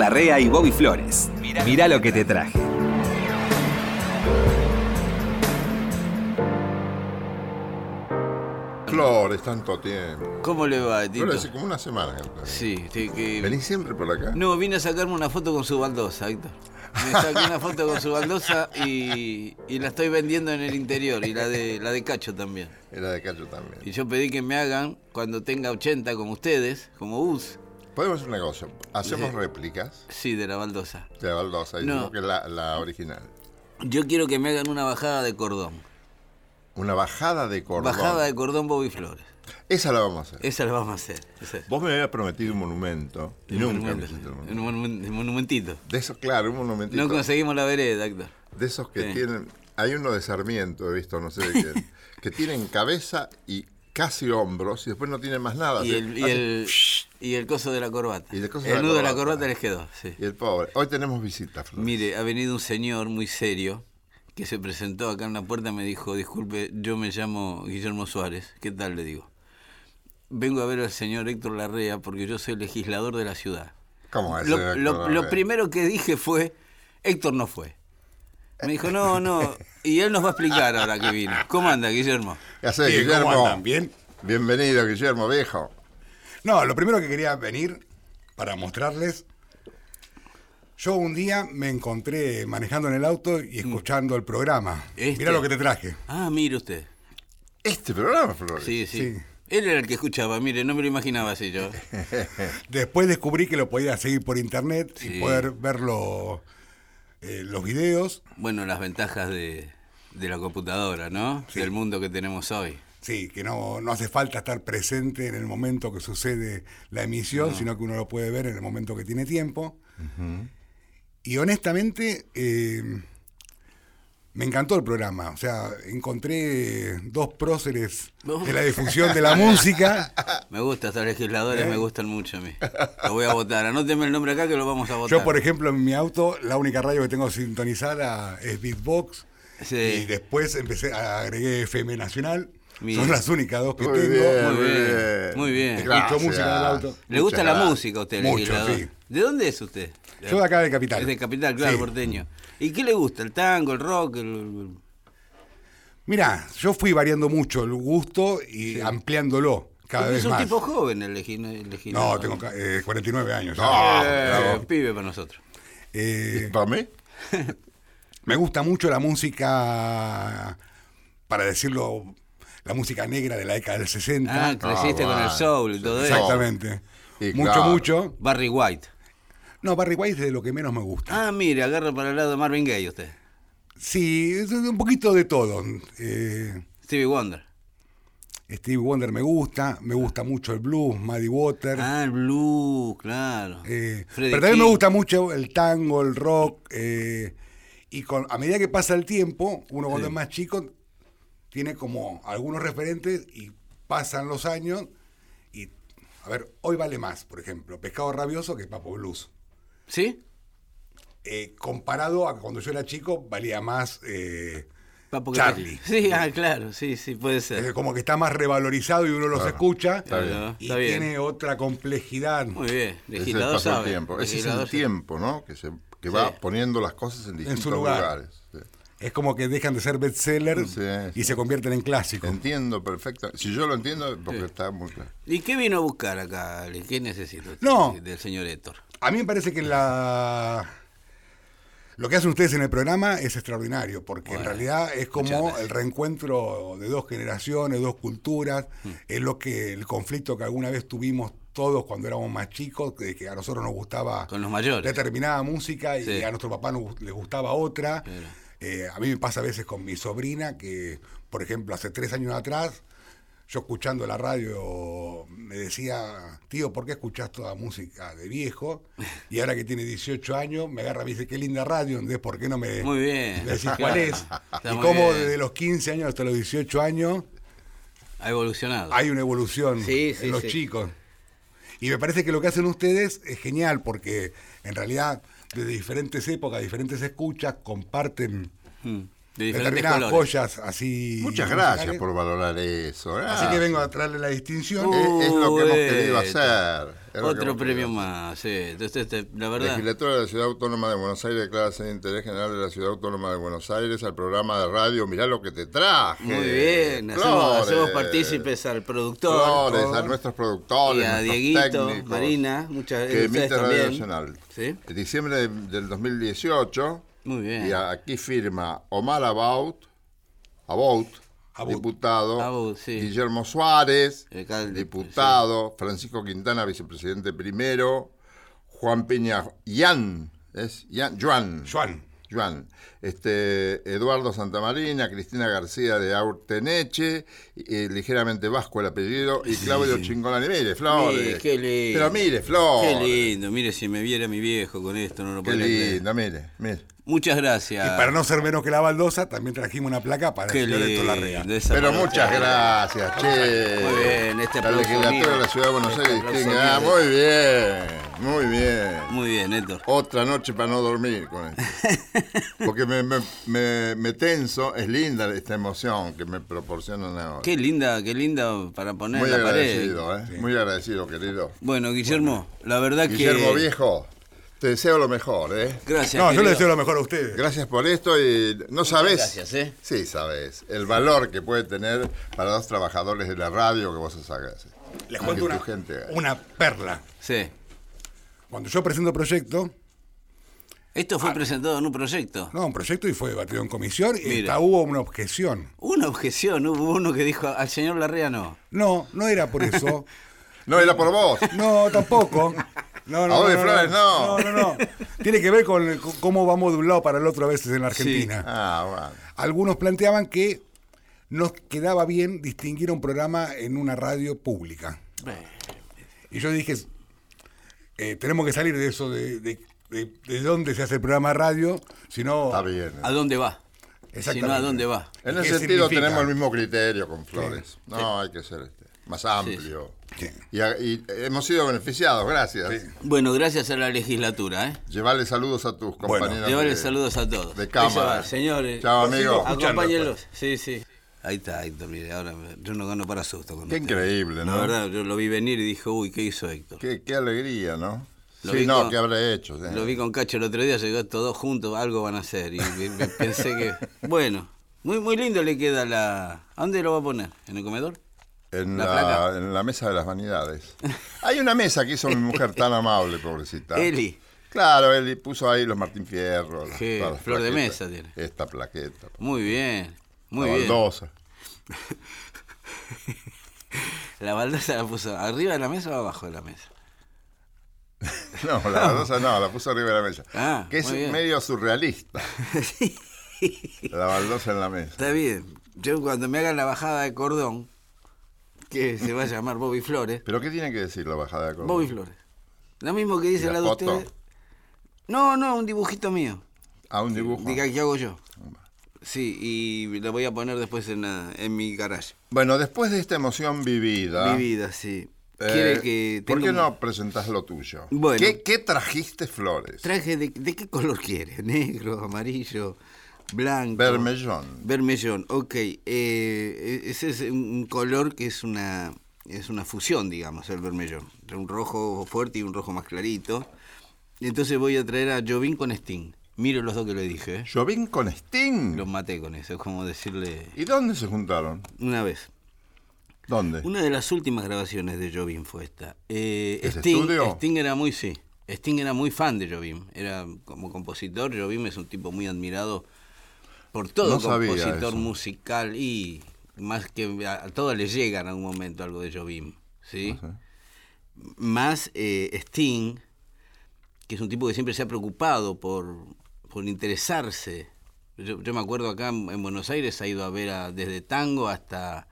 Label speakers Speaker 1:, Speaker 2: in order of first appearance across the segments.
Speaker 1: Larrea y Bobby Flores. Mirá lo que te traje.
Speaker 2: Flores, tanto tiempo.
Speaker 3: ¿Cómo le va, Tito?
Speaker 2: Flores, hace como una semana.
Speaker 3: Sí, sí, que...
Speaker 2: ¿Venís siempre por acá?
Speaker 3: No, vine a sacarme una foto con su baldosa, Héctor. Me saqué una foto con su baldosa y, y la estoy vendiendo en el interior y la de la de Cacho también.
Speaker 2: Era de Cacho también.
Speaker 3: Y yo pedí que me hagan cuando tenga 80 como ustedes, como US,
Speaker 2: Podemos hacer una cosa. Hacemos réplicas
Speaker 3: sí, de la baldosa.
Speaker 2: de baldosa y
Speaker 3: No.
Speaker 2: que es la, la original.
Speaker 3: Yo quiero que me hagan una bajada de cordón.
Speaker 2: Una bajada de cordón.
Speaker 3: Bajada de cordón Bobby Flores.
Speaker 2: Esa la vamos a hacer.
Speaker 3: Esa la vamos a hacer. esa.
Speaker 2: Vos me habías prometido un monumento y
Speaker 3: Un
Speaker 2: nunca me
Speaker 3: monumento,
Speaker 2: hiciste el monumento.
Speaker 3: un un monumentito.
Speaker 2: De esos, claro, un monumentito.
Speaker 3: No conseguimos la vereda, Héctor.
Speaker 2: De esos que
Speaker 3: Sí.
Speaker 2: tienen. Hay uno de Sarmiento, he visto, no sé de quién, que tienen cabeza y casi hombros y después no tienen más nada.
Speaker 3: Y
Speaker 2: así,
Speaker 3: el, y el, y el coso de la corbata.
Speaker 2: Y el coso de la
Speaker 3: nudo de la
Speaker 2: corbata.
Speaker 3: corbata les quedó, sí.
Speaker 2: y el pobre. Hoy tenemos visita, Flor.
Speaker 3: Mire, ha venido un señor muy serio que se presentó acá en la puerta me dijo, disculpe, yo me llamo Guillermo Suárez. ¿Qué tal? Le digo. Vengo a ver al señor Héctor Larrea porque yo soy legislador de la ciudad.
Speaker 2: ¿Cómo es?
Speaker 3: Lo, lo- lo primero que dije fue, Héctor no fue. Me dijo, no, no. Y él nos va a explicar ahora que vino. ¿Cómo anda, Guillermo?
Speaker 2: ¿Qué haces,
Speaker 4: Bien, ¿cómo
Speaker 2: Guillermo?
Speaker 4: andan? ¿Bien?
Speaker 2: Bienvenido, Guillermo, viejo.
Speaker 4: No, lo primero que quería venir para mostrarles. Yo un día me encontré manejando en el auto y escuchando el programa.
Speaker 3: Este.
Speaker 4: Mira lo que te traje.
Speaker 3: Ah, mire usted.
Speaker 2: Este programa, Flores.
Speaker 3: Sí, sí,
Speaker 4: Sí.
Speaker 3: Él era el que escuchaba, mire, no me lo imaginaba así yo.
Speaker 4: Después descubrí que lo podía seguir por internet
Speaker 3: Sí.
Speaker 4: y poder verlo eh, los videos.
Speaker 3: Bueno, las ventajas de, de la computadora, ¿no?
Speaker 4: Sí.
Speaker 3: Del mundo que tenemos hoy.
Speaker 4: Sí, que no, no hace falta estar presente en el momento que sucede la emisión, sino que uno lo puede ver en el momento que tiene tiempo. Y honestamente, eh, me encantó el programa. O sea, encontré dos próceres de la difusión de la música.
Speaker 3: Me gusta, estos legisladores
Speaker 4: ¿Eh?
Speaker 3: me gustan mucho a mí. Lo voy a votar. Anóteme el nombre acá que lo vamos a votar.
Speaker 4: Yo, por ejemplo, en mi auto, la única radio que tengo sintonizada es Beatbox.
Speaker 3: Sí.
Speaker 4: Y después empecé, agregué FM Nacional. Son las únicas dos que
Speaker 2: Muy
Speaker 4: tengo.
Speaker 2: bien,
Speaker 3: Muy bien, muy bien.
Speaker 4: Escucho música en el auto.
Speaker 3: ¿Le gusta
Speaker 2: Muchas
Speaker 3: la música a usted,
Speaker 4: Mucho, sí.
Speaker 3: ¿De dónde es usted?
Speaker 4: Yo de acá de Capital.
Speaker 3: Es de Capital, claro,
Speaker 4: Sí.
Speaker 3: porteño. ¿Y qué le gusta? ¿El tango, el rock? el-
Speaker 4: Mirá, yo fui variando mucho el gusto y ampliándolo cada vez
Speaker 3: es un
Speaker 4: más.
Speaker 3: tipo joven el legi- el legislador.
Speaker 4: No, tengo ca- eh, 49 años. ya.
Speaker 2: No.
Speaker 3: Eh, pibe para nosotros.
Speaker 4: Eh,
Speaker 2: ¿Para mí?
Speaker 4: me gusta mucho la música, para decirlo, la música negra de la década del 60.
Speaker 3: Ah, creciste con el soul y todo eso.
Speaker 4: Exactamente. Mucho,
Speaker 2: claro.
Speaker 4: mucho.
Speaker 3: Barry White.
Speaker 4: No, Barry White es de lo que menos me gusta.
Speaker 3: Ah, mire, agarra para el lado de Marvin Gaye usted.
Speaker 4: Sí, es un poquito de todo. Eh,
Speaker 3: Stevie Wonder.
Speaker 4: Stevie Wonder me gusta, me gusta mucho el blues, Muddy Water.
Speaker 3: Ah, el blues, claro.
Speaker 4: Eh, pero también me gusta mucho el tango, el rock. eh, y con, a medida que pasa el tiempo, uno cuando
Speaker 3: Sí.
Speaker 4: es más chico tiene como algunos referentes y pasan los años. Y, a ver, hoy vale más, por ejemplo, Pescado Rabioso que Papo Blues.
Speaker 3: ¿Sí?
Speaker 4: Eh, comparado a cuando yo era chico, valía más. eh,
Speaker 3: Papo que-
Speaker 4: Charlie.
Speaker 3: Sí, ah, claro, sí, sí, puede ser.
Speaker 4: como que está más revalorizado y uno los escucha.
Speaker 2: Está bien.
Speaker 4: Y
Speaker 3: está bien.
Speaker 4: tiene otra complejidad.
Speaker 3: Muy bien,
Speaker 2: Ese es el
Speaker 3: legislador sabe.
Speaker 2: tiempo. Ese es el
Speaker 3: legislador sabe.
Speaker 2: tiempo, ¿no? Que, se, que va poniendo las cosas en distintos
Speaker 4: lugar.
Speaker 2: lugares. Sí.
Speaker 4: Es como que dejan de ser bestseller
Speaker 2: Sí,
Speaker 4: y
Speaker 2: sí.
Speaker 4: se convierten en clásicos.
Speaker 2: Entiendo perfecto. Si yo lo entiendo, porque está muy claro.
Speaker 3: ¿Y qué vino a buscar acá? Ale? ¿Qué necesita usted
Speaker 4: No.
Speaker 3: del señor Héctor?
Speaker 4: A mí me parece que la lo que hacen ustedes en el programa es extraordinario, porque en realidad es como el reencuentro de dos generaciones, dos culturas,
Speaker 3: Mm.
Speaker 4: es lo que el conflicto que alguna vez tuvimos todos cuando éramos más chicos, de que a nosotros nos gustaba
Speaker 3: Con los mayores.
Speaker 4: determinada música y
Speaker 3: Sí.
Speaker 4: a nuestro papá nos, les gustaba otra.
Speaker 3: Claro.
Speaker 4: Eh, a mí me pasa a veces con mi sobrina que, por ejemplo, hace tres años atrás, yo escuchando la radio me decía, tío, ¿por qué escuchás toda música de viejo? Y ahora que tiene 18 años, me agarra y me dice, qué linda radio, entonces, ¿por qué no me,
Speaker 3: Muy bien.
Speaker 4: me decís cuál es?
Speaker 3: Está
Speaker 4: y cómo desde los 15 años hasta los 18 años
Speaker 3: Ha evolucionado.
Speaker 4: hay una evolución
Speaker 3: Sí, sí,
Speaker 4: en los
Speaker 3: sí.
Speaker 4: chicos. Y me parece que lo que hacen ustedes es genial porque en realidad desde diferentes épocas, diferentes escuchas, comparten
Speaker 3: Mm. De diferentes
Speaker 4: determinadas
Speaker 3: colores.
Speaker 4: joyas así.
Speaker 2: Muchas gracias por valorar eso.
Speaker 4: Así
Speaker 2: gracias.
Speaker 4: que vengo a traerle la distinción.
Speaker 3: Uh,
Speaker 2: Es, es lo que hemos querido hacer. que
Speaker 3: Otro premio más, sí. Entonces, este, la
Speaker 2: hacer.
Speaker 3: verdad.
Speaker 2: Legislatura de la Ciudad Autónoma de Buenos Aires declara ser de interés general de la Ciudad Autónoma de Buenos Aires al programa de radio Mirá lo que te traje.
Speaker 3: Muy bien, hacemos, hacemos partícipes al productor.
Speaker 2: Flores, a nuestros productores,
Speaker 3: Y a
Speaker 2: nuestros
Speaker 3: Dieguito,
Speaker 2: técnicos,
Speaker 3: Marina, muchas
Speaker 2: que
Speaker 3: ustedes
Speaker 2: emite Radio
Speaker 3: también.
Speaker 2: Nacional.
Speaker 3: ¿Sí?
Speaker 2: En diciembre de- del 2018,
Speaker 3: Muy bien.
Speaker 2: y aquí firma Omar About, About,
Speaker 4: About.
Speaker 2: diputado,
Speaker 3: About, sí.
Speaker 2: Guillermo Suárez,
Speaker 3: Alcalde,
Speaker 2: diputado, Francisco Quintana, vicepresidente primero, Juan Peña, Yan, es Juan,
Speaker 4: Juan.
Speaker 2: Juan, este, Eduardo Santamarina, Cristina García de Aurteneche, eh, ligeramente vasco el apellido, y Claudio Chingolani. Mire, Flores.
Speaker 3: Mire, qué lindo.
Speaker 2: Pero mire, Flores.
Speaker 3: Qué lindo, mire si me viera mi viejo con esto, no lo
Speaker 2: Qué
Speaker 3: podría creer.
Speaker 2: lindo, mire, mire.
Speaker 3: Muchas gracias.
Speaker 4: Y para no ser menos que la baldosa, también trajimos una placa para
Speaker 3: Qué
Speaker 4: el señor Héctor Larrea.
Speaker 2: Pero muchas gracias, che.
Speaker 3: Muy bien, este
Speaker 2: La legislatura de la Ciudad de Buenos
Speaker 3: Este
Speaker 2: Aires
Speaker 3: aplauso
Speaker 2: distingue. Ah, muy bien, muy bien.
Speaker 3: Muy bien, Héctor.
Speaker 2: Otra noche para no dormir con esto. Porque me, me, me- me tenso, es linda esta emoción que me proporcionan ahora.
Speaker 3: Qué linda, qué linda para poner
Speaker 2: Muy
Speaker 3: en la pared.
Speaker 2: agradecido, ¿eh? Muy agradecido, querido.
Speaker 3: Bueno, Guillermo, la verdad
Speaker 2: Guillermo
Speaker 3: que...
Speaker 2: Viejo, te deseo lo mejor, ¿eh?
Speaker 3: Gracias,
Speaker 4: No, yo le deseo lo mejor a ustedes.
Speaker 2: Gracias por esto y no sabes.
Speaker 3: gracias, ¿eh?
Speaker 2: Sí, sabes. El valor que puede tener para dos trabajadores de la radio que vos hagas.
Speaker 4: Les cuento una,
Speaker 2: gente
Speaker 4: una perla.
Speaker 3: Sí.
Speaker 4: Cuando yo presento proyecto,
Speaker 3: Esto
Speaker 2: Ah.
Speaker 3: fue presentado en un proyecto.
Speaker 4: no, un proyecto y fue debatido en comisión y
Speaker 3: Mira.
Speaker 4: hasta hubo una objeción.
Speaker 3: Una objeción, hubo uno que dijo al señor Larrea no.
Speaker 4: No, no era por eso.
Speaker 2: No era por vos.
Speaker 4: No, tampoco. No, no,
Speaker 2: de Flores, no.
Speaker 4: no. No, no, Tiene que ver con el- con cómo vamos de un lado para el otro a veces en la Argentina.
Speaker 2: Ah, bueno.
Speaker 4: Algunos planteaban que nos quedaba bien distinguir un programa en una radio pública. Y yo dije, eh, tenemos que salir de eso, de, de, de- de dónde se hace el programa de radio, sino...
Speaker 2: Está bien.
Speaker 3: ¿A dónde va? Si
Speaker 4: Exactamente.
Speaker 3: no, ¿a dónde va?
Speaker 2: En
Speaker 4: ¿Y
Speaker 2: ese sentido
Speaker 4: significa?
Speaker 2: tenemos el mismo criterio con Flores. No, hay que ser este, más amplio.
Speaker 4: Sí.
Speaker 2: Y, hemos sido beneficiados, gracias.
Speaker 3: Bueno, gracias a la legislatura, ¿eh?
Speaker 2: Llevarle saludos a tus compañeros.
Speaker 3: Llevarles
Speaker 2: de-
Speaker 3: saludos a todos.
Speaker 2: de cámara.
Speaker 3: señores.
Speaker 2: Chao, amigo.
Speaker 3: Acompáñenlos. Sí, sí. Ahí está, Héctor, mire, ahora yo no gano para susto con
Speaker 2: Qué
Speaker 3: usted.
Speaker 2: increíble, ¿no?
Speaker 3: La verdad, yo lo vi venir y dije, uy, ¿qué hizo Héctor?
Speaker 2: Qué, qué alegría, ¿no?
Speaker 3: Lo
Speaker 2: sí,
Speaker 3: vi
Speaker 2: no,
Speaker 3: con-
Speaker 2: ¿qué habrá hecho? Sí.
Speaker 3: Lo vi con Cacho el otro día, llegó todos juntos, algo van a hacer. Y me- me pensé que. Bueno, muy muy lindo le queda la. ¿A dónde lo va a poner? ¿En el comedor?
Speaker 2: En
Speaker 3: La
Speaker 2: la,
Speaker 3: placa.
Speaker 2: en la mesa de las vanidades. Hay una mesa que hizo mi mujer tan amable, pobrecita.
Speaker 3: Eli.
Speaker 2: Claro, Eli puso ahí los Martín Fierro. las- las
Speaker 3: flor de mesa tiene.
Speaker 2: Esta plaqueta.
Speaker 3: Muy bien, muy
Speaker 2: la
Speaker 3: bien.
Speaker 2: baldosa.
Speaker 3: La baldosa la puso arriba de la mesa o abajo de la mesa.
Speaker 2: No, la baldosa no, la puso arriba de la mesa.
Speaker 3: Ah,
Speaker 2: que es
Speaker 3: bien.
Speaker 2: medio surrealista.
Speaker 3: Sí,
Speaker 2: La baldosa en la mesa.
Speaker 3: Está bien. Yo cuando me hagan la bajada de cordón, que se va a llamar Bobby Flores,
Speaker 2: ¿Pero qué tiene que decir la bajada de cordón?
Speaker 3: Bobby Flores. Lo mismo que
Speaker 2: ¿Y
Speaker 3: dice
Speaker 2: la
Speaker 3: la de
Speaker 2: foto?
Speaker 3: ustedes. No, no, un dibujito mío.
Speaker 2: A un dibujo.
Speaker 3: Diga, ¿qué hago yo? Sí, y lo voy a poner después en, la- en mi garage.
Speaker 2: Bueno, después de esta emoción vivida.
Speaker 3: Mi vida, sí.
Speaker 2: eh,
Speaker 3: que
Speaker 2: ¿Por qué
Speaker 3: un-
Speaker 2: no presentás lo tuyo?
Speaker 3: Bueno.
Speaker 2: ¿Qué, qué trajiste flores?
Speaker 3: Traje de, de qué color quiere? Negro, amarillo, blanco.
Speaker 2: Bermellón.
Speaker 3: Vermellón, ok. Eh, ese es un color que es una, es una fusión, digamos, el vermellón. Entre Un rojo fuerte y un rojo más clarito. Entonces voy a traer a Jovín con Sting. Miro los dos que le dije. ¿eh?
Speaker 2: Jovín con Sting.
Speaker 3: Los maté con eso, es como decirle
Speaker 2: ¿Y dónde se juntaron?
Speaker 3: una vez.
Speaker 2: ¿Dónde?
Speaker 3: Una de las últimas grabaciones de Jobim fue esta. Eh,
Speaker 2: ¿Ese
Speaker 3: Sting,
Speaker 2: estudio?
Speaker 3: Sting era muy, sí. Sting era muy fan de Jobim. Era como compositor. Jobim es un tipo muy admirado por todo
Speaker 2: No
Speaker 3: compositor musical y más que a, todos le llega en algún momento algo de Jobim. ¿sí?
Speaker 2: No sé.
Speaker 3: Más eh, Sting, que es un tipo que siempre se ha preocupado por, por interesarse. Yo, yo me acuerdo acá en, en Buenos Aires ha ido a ver a- desde tango hasta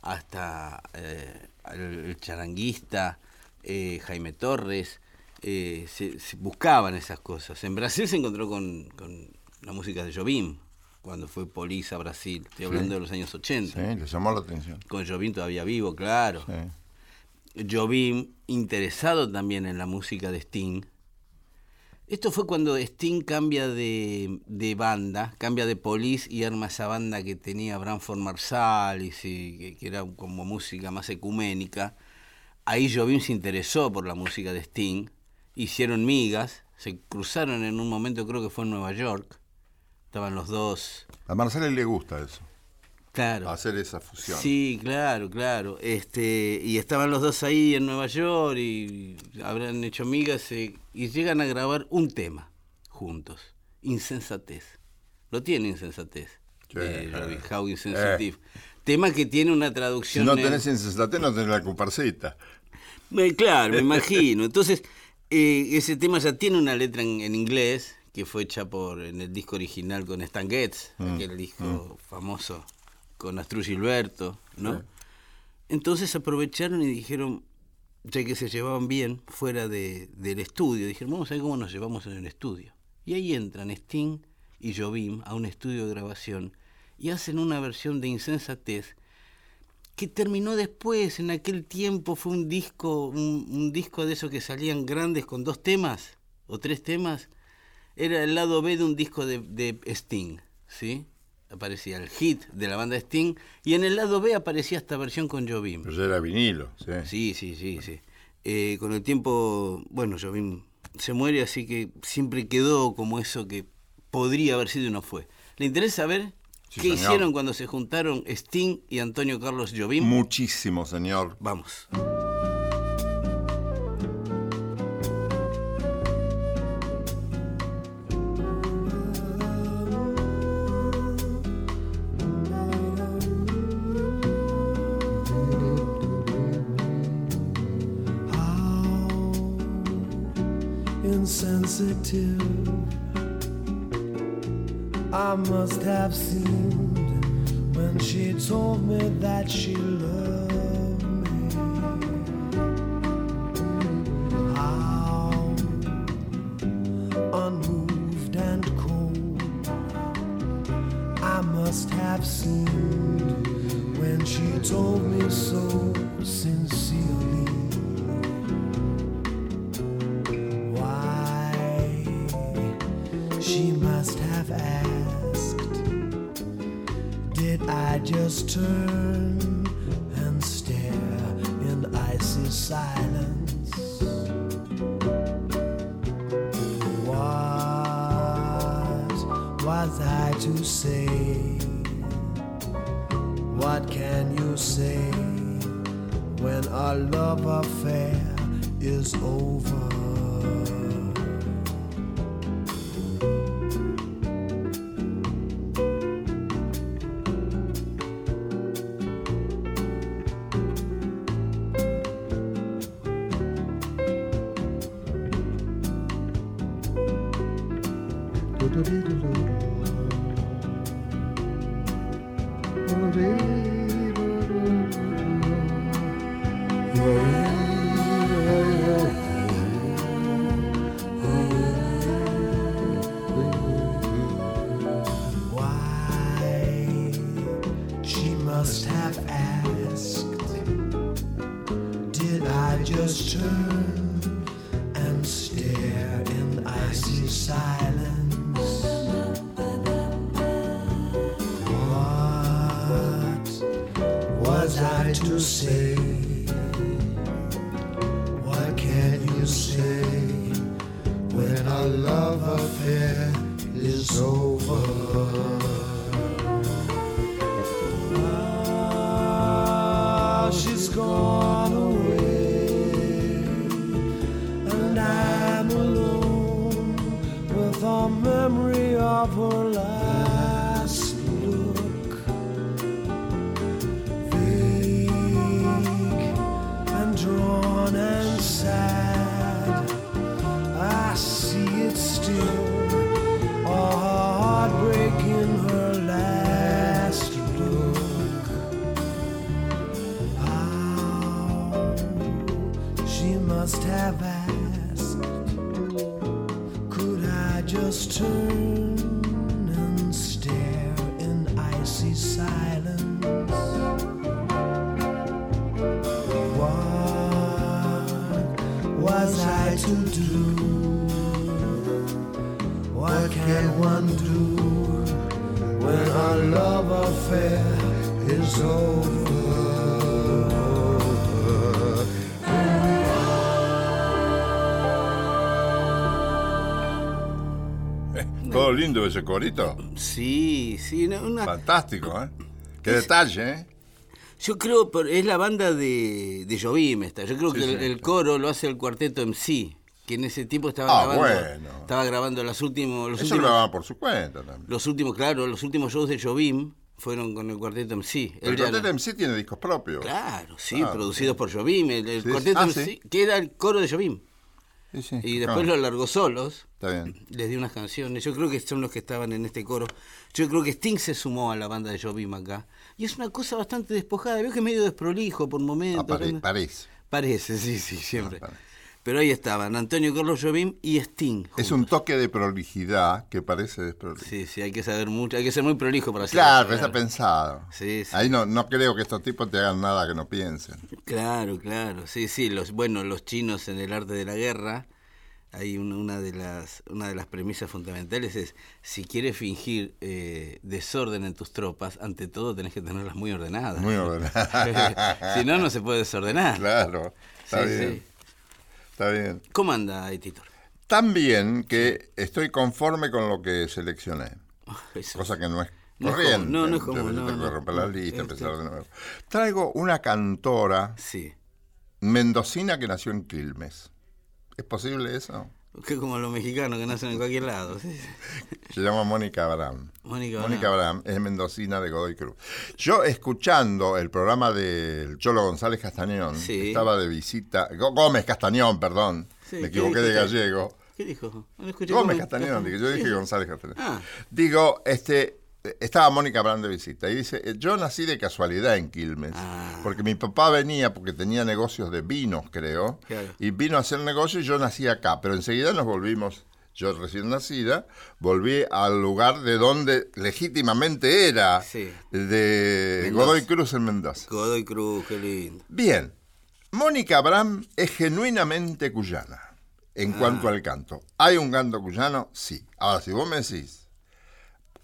Speaker 3: hasta eh, el, el charanguista, eh, Jaime Torres, eh, se, se buscaban esas cosas. En Brasil se encontró con, con la música de Jobim, cuando fue Police a Brasil, estoy hablando de los años 80.
Speaker 2: Sí, le llamó la atención.
Speaker 3: Con Jobim todavía vivo, claro.
Speaker 2: Sí.
Speaker 3: Jobim, interesado también en la música de Sting, Esto fue cuando Sting cambia de, de banda, cambia de Police y arma esa banda que tenía Branford Marsalis y que, que era como música más ecuménica. Ahí Jobim se interesó por la música de Sting, hicieron migas, se cruzaron en un momento, creo que fue en Nueva York. Estaban los dos.
Speaker 2: A Marcelo le gusta eso,
Speaker 3: Claro.
Speaker 2: hacer esa fusión.
Speaker 3: Sí, claro, claro. Este, y estaban los dos ahí en Nueva York y habrán hecho migas eh, y llegan a grabar un tema juntos. Insensatez. Lo tiene Insensatez.
Speaker 2: Sí,
Speaker 3: eh,
Speaker 2: eh.
Speaker 3: Howe Insensitive. Tema que tiene una
Speaker 2: Si
Speaker 3: traducción.
Speaker 2: no
Speaker 3: en-
Speaker 2: tenés insensatez, no tenés la comparsita.
Speaker 3: Eh, Claro, me imagino. Entonces, eh, ese tema ya tiene una letra en, en inglés que fue hecha por en el disco original con Stan Getz,
Speaker 2: Mm,
Speaker 3: aquel disco famoso con Astrid Gilberto, ¿no? Entonces aprovecharon y dijeron, ya que se llevaban bien fuera de- del estudio, dijeron, vamos a ver cómo nos llevamos en el estudio. Y ahí entran Sting y Jobim a un estudio de grabación y hacen una versión de Insensatez que terminó después, en aquel tiempo fue un disco, un, un disco de esos que salían grandes con dos temas o tres temas, era el lado B de un disco de, de Sting, ¿sí? Aparecía el hit de la banda Sting y en el lado B aparecía esta versión con Jobim.
Speaker 2: Pero ya era vinilo, sí.
Speaker 3: Sí, sí, sí, sí. Eh, con el tiempo, bueno, Jobim se muere, así que siempre quedó como eso que podría haber sido y no fue. ¿Le interesa saber
Speaker 2: Sí,
Speaker 3: qué
Speaker 2: señor.
Speaker 3: hicieron cuando se juntaron Sting y Antonio Carlos Jobim?
Speaker 2: Muchísimo, señor.
Speaker 3: Vamos.
Speaker 5: Insensitive. I must have seemed when she told me that she loved to say?
Speaker 2: Lindo ese corito.
Speaker 3: Sí, sí, una-
Speaker 2: Fantástico, ¿eh? Qué detalle, ¿eh?
Speaker 3: yo creo, es la banda de, de Jobim esta. Yo creo
Speaker 2: Sí,
Speaker 3: que el,
Speaker 2: sí.
Speaker 3: el coro lo hace el cuarteto MC, que en ese tiempo estaba
Speaker 2: Ah,
Speaker 3: grabando,
Speaker 2: bueno.
Speaker 3: estaba grabando los últimos, los
Speaker 2: Eso
Speaker 3: últimos,
Speaker 2: lo por su cuenta también.
Speaker 3: los últimos, claro, los últimos shows de Jobim fueron con el cuarteto MC.
Speaker 2: El Cuarteto
Speaker 3: no-
Speaker 2: MC tiene discos propios.
Speaker 3: Claro, sí,
Speaker 2: Claro,
Speaker 3: producidos por Jobim, el, el
Speaker 2: Sí,
Speaker 3: cuarteto
Speaker 2: ah,
Speaker 3: MC,
Speaker 2: sí.
Speaker 3: que era el coro de Jobim.
Speaker 2: Sí, sí.
Speaker 3: Y después
Speaker 2: Ah,
Speaker 3: lo largó solos.
Speaker 2: Está bien.
Speaker 3: Les di unas canciones. Yo creo que son los que estaban en este coro. Yo creo que Sting se sumó a la banda de Jobim acá. Y es una cosa bastante despojada. Veo que es medio desprolijo por momentos.
Speaker 2: Ah, parece.
Speaker 3: Parece, sí, sí, siempre.
Speaker 2: Ah, parece.
Speaker 3: Pero ahí estaban, Antonio Carlos Jobim y Sting.
Speaker 2: Es un toque de prolijidad que parece desprolijo.
Speaker 3: Sí, sí, hay que saber mucho, hay que ser muy prolijo para hacer
Speaker 2: Claro,
Speaker 3: eso,
Speaker 2: está pensado.
Speaker 3: Sí, sí.
Speaker 2: Ahí no, no creo que estos tipos te hagan nada que no piensen.
Speaker 3: Claro, claro, sí, sí, los, bueno, los chinos en el arte de la guerra, hay una, una de las, una de las premisas fundamentales es, si quieres fingir eh, desorden en tus tropas, ante todo tenés que tenerlas muy ordenadas.
Speaker 2: Muy ordenado.
Speaker 3: si no, no se puede desordenar.
Speaker 2: Claro, está
Speaker 3: Sí,
Speaker 2: bien.
Speaker 3: sí.
Speaker 2: Está bien.
Speaker 3: ¿Cómo anda, Editor?
Speaker 2: Tan bien que estoy conforme con lo que seleccioné.
Speaker 3: Eso.
Speaker 2: Cosa que no es
Speaker 3: No es
Speaker 2: corriente.
Speaker 3: no, no es como- no,
Speaker 2: tengo que romper la lista,
Speaker 3: Este-
Speaker 2: empezar de nuevo. Traigo una cantora
Speaker 3: Sí.
Speaker 2: mendocina que nació en Quilmes. ¿Es posible eso?
Speaker 3: Que como los mexicanos que nacen en cualquier lado. sí.
Speaker 2: Se llama Mónica Abraham.
Speaker 3: Mónica
Speaker 2: Mónica
Speaker 3: Abraham.
Speaker 2: Abraham es mendocina de Godoy Cruz. Yo escuchando el programa del Cholo González Castañón,
Speaker 3: Sí.
Speaker 2: estaba de visita, Gó- Gómez Castañón, perdón,
Speaker 3: Sí,
Speaker 2: me
Speaker 3: ¿qué
Speaker 2: equivoqué de gallego.
Speaker 3: ¿Qué dijo? No
Speaker 2: Gómez Castañón, yo dije. González Castañón.
Speaker 3: Ah.
Speaker 2: Digo, este, estaba Mónica Abraham de visita y dice, eh, yo nací de casualidad en Quilmes,
Speaker 3: Ah.
Speaker 2: porque mi papá venía porque tenía negocios de vinos, creo,
Speaker 3: Claro.
Speaker 2: y vino a hacer negocio y yo nací acá, pero enseguida nos volvimos, yo recién nacida, volví al lugar de donde legítimamente era,
Speaker 3: Sí.
Speaker 2: de
Speaker 3: Mendoza.
Speaker 2: Godoy Cruz en Mendoza.
Speaker 3: Godoy Cruz, qué lindo.
Speaker 2: Bien, Mónica Abraham es genuinamente cuyana en
Speaker 3: Ah.
Speaker 2: cuanto al canto. ¿Hay un canto cuyano? Sí. Ahora, si vos me decís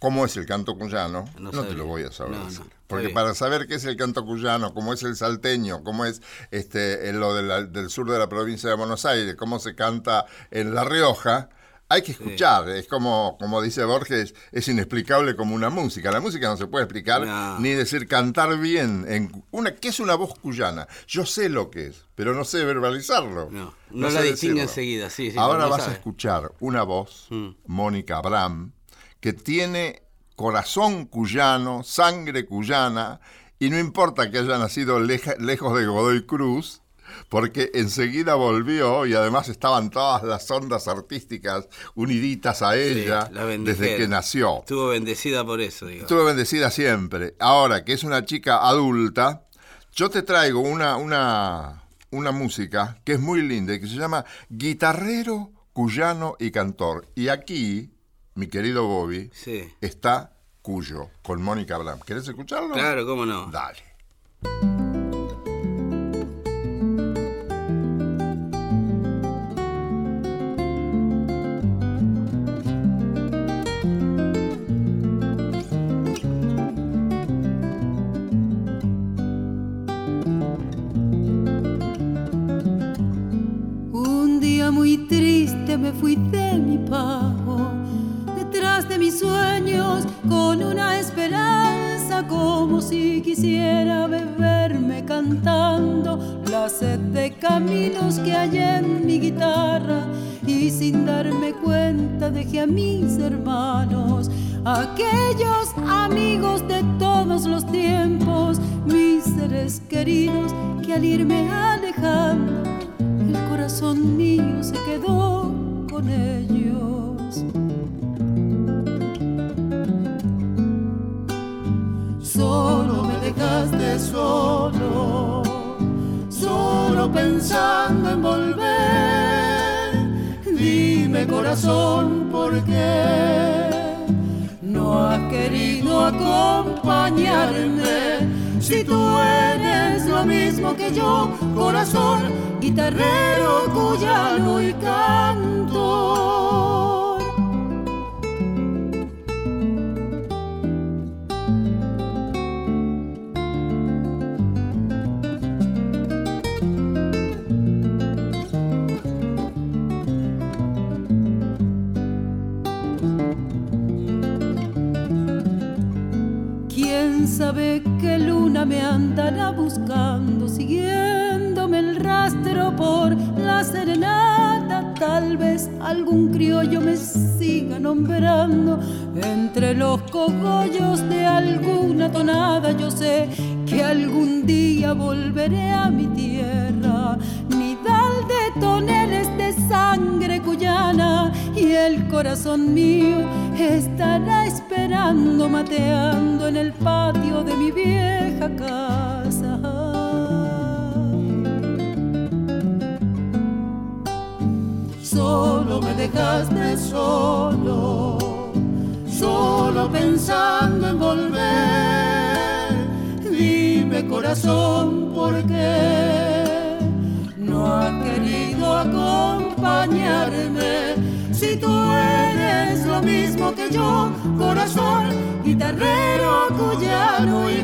Speaker 2: cómo es el canto cuyano,
Speaker 3: No
Speaker 2: no, te lo voy a saber
Speaker 3: No,
Speaker 2: decir. Porque para saber qué es el canto cuyano, cómo es el salteño, cómo es este, lo de la- del sur de la provincia de Buenos Aires, cómo se canta en La Rioja, hay que escuchar. Es como, como dice Borges, es inexplicable como una música. La música no se puede explicar
Speaker 3: No.
Speaker 2: ni decir cantar bien. En una, ¿Qué es una voz cuyana? Yo sé lo que es, pero no sé verbalizarlo.
Speaker 3: No, no la distingue enseguida, sí, sí,
Speaker 2: Ahora vas
Speaker 3: sabe.
Speaker 2: a escuchar una voz,
Speaker 3: Mm.
Speaker 2: Mónica Abraham, que tiene corazón cuyano, sangre cuyana, y no importa que haya nacido leja- lejos de Godoy Cruz, porque enseguida volvió y además estaban todas las ondas artísticas uniditas a ella
Speaker 3: la
Speaker 2: desde que nació.
Speaker 3: Estuvo bendecida por eso, digo.
Speaker 2: Estuve bendecida siempre. Ahora que es una chica adulta, yo te traigo una, una, una música que es muy linda y que se llama Guitarrero, Cuyano y Cantor. Y aquí, mi querido Bobby,
Speaker 3: Sí.
Speaker 2: está Cuyo, con Mónica Abraham. ¿Querés escucharlo?
Speaker 3: Claro, cómo no.
Speaker 2: Dale.
Speaker 6: Un día muy triste me fui de mi pago, de mis sueños, con una esperanza como si quisiera beberme cantando la sed de caminos que hay en mi guitarra y sin darme cuenta dejé a mis hermanos, aquellos amigos de todos los tiempos, mis seres queridos que al irme alejando el corazón mío se quedó con ellos. Solo, solo pensando en volver. Dime corazón, ¿por qué no has querido acompañarme? Si tú eres lo mismo que yo, corazón, guitarrero, cuyano y cantor. Sabe que luna me andará buscando, siguiéndome el rastro por la serenata. Tal vez algún criollo me siga nombrando entre los cogollos de alguna tonada. Yo sé que algún día volveré a mi tierra, nidal de toneles de sangre cuyana, y el corazón mío estará esperando, mateando en el patio de mi vieja casa. Solo me dejaste solo, solo pensando en volver. Dime corazón, ¿por qué no ha querido acompañarme? Si tú eres lo mismo yo, corazón, guitarrero, cuyano y.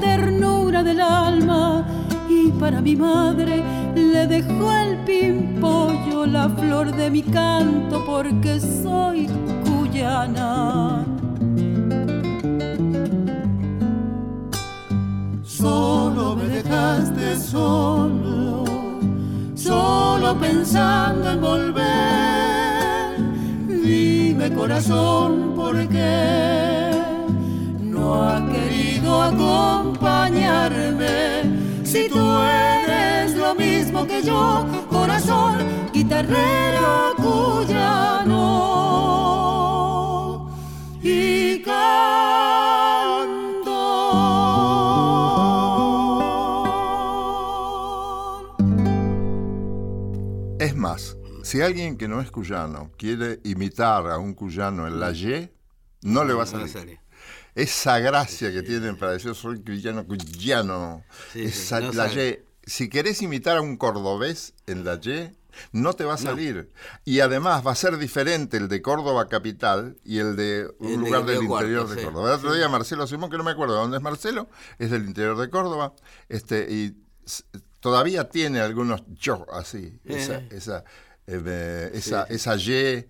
Speaker 6: ternura del alma. Y para mi madre le dejó el pimpollo, la flor de mi canto, porque soy cuyana. Solo me dejaste solo, solo pensando en volver. Dime corazón, ¿por qué no ha querido acompañarme? Si tú eres lo mismo que yo, corazón, guitarrero cuyano y canto.
Speaker 2: Es más, si alguien que no es cuyano quiere imitar a un cuyano en la Y, no le va a
Speaker 3: No va a
Speaker 2: salir. Esa gracia que tienen para decir soy cuyano, cuyano.
Speaker 3: Sí, sí,
Speaker 2: esa-
Speaker 3: no
Speaker 2: la. Y. Si querés imitar a un cordobés en la Y, no te va a salir. Y además va a ser diferente el de Córdoba capital y el de un
Speaker 3: El de
Speaker 2: lugar del
Speaker 3: Cuarto,
Speaker 2: interior de
Speaker 3: sí.
Speaker 2: Córdoba. El otro día Marcelo Simón, que no me acuerdo de dónde es Marcelo, es del interior de Córdoba, este, y todavía tiene algunos yo así, esa,
Speaker 3: Eh.
Speaker 2: esa, eh, esa, esa Y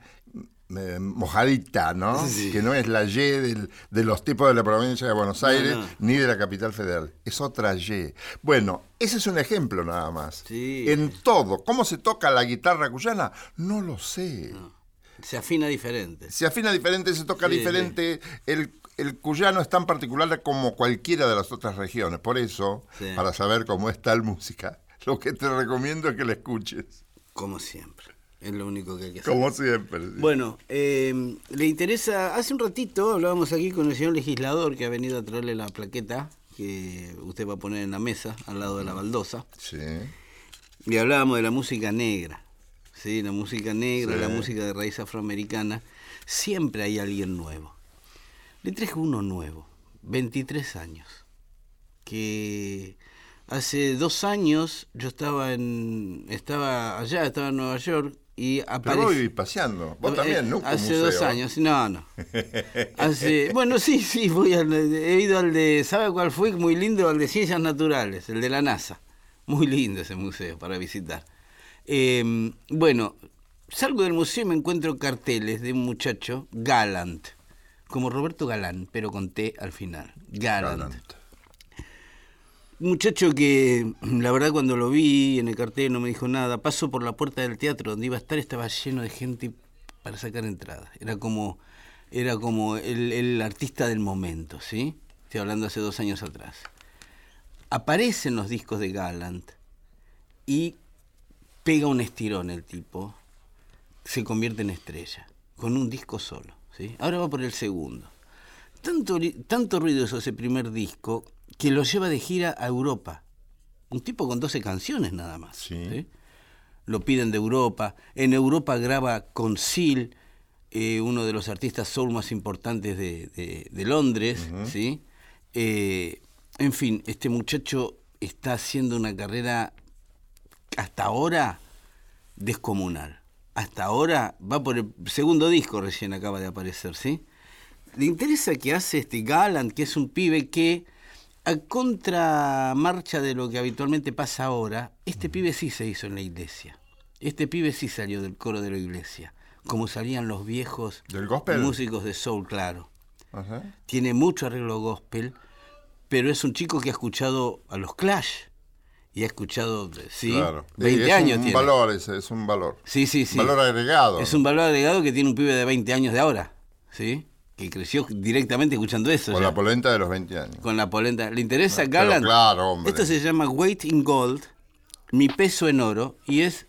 Speaker 2: eh, mojadita, ¿no?
Speaker 3: Sí.
Speaker 2: Que no es la Y del- de los tipos de la provincia de Buenos Aires
Speaker 3: no.
Speaker 2: ni de la capital federal. Es otra Y. Bueno, ese es un ejemplo nada más.
Speaker 3: Sí.
Speaker 2: En todo. ¿Cómo se toca la guitarra cuyana? No lo sé.
Speaker 3: Se afina diferente.
Speaker 2: Se afina diferente, se toca
Speaker 3: Sí,
Speaker 2: diferente. El, el cuyano es tan particular como cualquiera de las otras regiones. Por eso, para saber cómo es tal música, lo que te recomiendo es que la escuches.
Speaker 3: Como siempre. Es lo único que hay que hacer.
Speaker 2: Como siempre. sí.
Speaker 3: Bueno, eh, le interesa, hace un ratito hablábamos aquí con el señor legislador que ha venido a traerle la plaqueta que usted va a poner en la mesa al lado de la baldosa
Speaker 2: Sí.
Speaker 3: y hablábamos de la música negra, ¿sí? la música negra,
Speaker 2: Sí.
Speaker 3: la música de raíz afroamericana, siempre hay alguien nuevo. Le traje uno nuevo, 23 años, que hace dos años yo estaba en estaba allá, estaba en Nueva York y
Speaker 2: Pero
Speaker 3: apareció...
Speaker 2: vos vivís paseando. Vos también,
Speaker 3: Eh,
Speaker 2: nunca un
Speaker 3: Hace
Speaker 2: museo.
Speaker 3: dos años, no, no. Hace, bueno, sí, sí, voy al, he ido al de, ¿sabe cuál fue? Muy lindo, al de Ciencias Naturales, el de la NASA. Muy lindo ese museo para visitar. Eh, bueno, salgo del museo y me encuentro carteles de un muchacho, Galant, como Roberto Galán, pero con T al final. Galant.
Speaker 2: Galant.
Speaker 3: Muchacho que, la verdad, cuando lo vi en el cartel no me dijo nada. Paso por la puerta del teatro donde iba a estar, estaba lleno de gente para sacar entradas. Era como, era como el, artista del momento, ¿sí? Estoy hablando hace dos años atrás. Aparecen los discos de Gallant y pega un estirón el tipo, se convierte en estrella, con un disco solo, ¿sí? Ahora va por el segundo. Tanto, tanto ruido hizo ese primer disco que lo lleva de gira a Europa. Un tipo con 12 canciones nada más.
Speaker 2: Sí.
Speaker 3: Lo piden de Europa. En Europa graba con Seal, eh, uno de los artistas soul más importantes de, de- de Londres. ¿sí? Eh, en fin, este muchacho está haciendo una carrera hasta ahora descomunal. Hasta ahora va por el segundo disco recién acaba de aparecer, ¿sí? Le interesa que hace este Gallant, que es un pibe que a contramarcha de lo que habitualmente pasa ahora, este pibe sí se hizo en la iglesia. Este pibe sí salió del coro de la iglesia, como salían los viejos
Speaker 7: ¿Del gospel?
Speaker 3: músicos de soul, claro
Speaker 7: Ajá.
Speaker 3: tiene mucho arreglo gospel, pero es un chico que ha escuchado a los Clash y ha escuchado, sí,
Speaker 7: Claro. Y
Speaker 3: 20
Speaker 7: es
Speaker 3: años
Speaker 7: un
Speaker 3: tiene.
Speaker 7: valor ese, es un valor.
Speaker 3: Sí, sí, sí.
Speaker 7: Valor agregado.
Speaker 3: Es un valor agregado que tiene un pibe de 20 años de ahora, ¿sí? Que creció directamente escuchando eso.
Speaker 7: Con
Speaker 3: ya.
Speaker 7: la polenta de los 20 años.
Speaker 3: Con la polenta. ¿Le interesa Garland?
Speaker 7: claro, hombre.
Speaker 3: Esto se llama Weight in Gold, Mi peso en oro, y es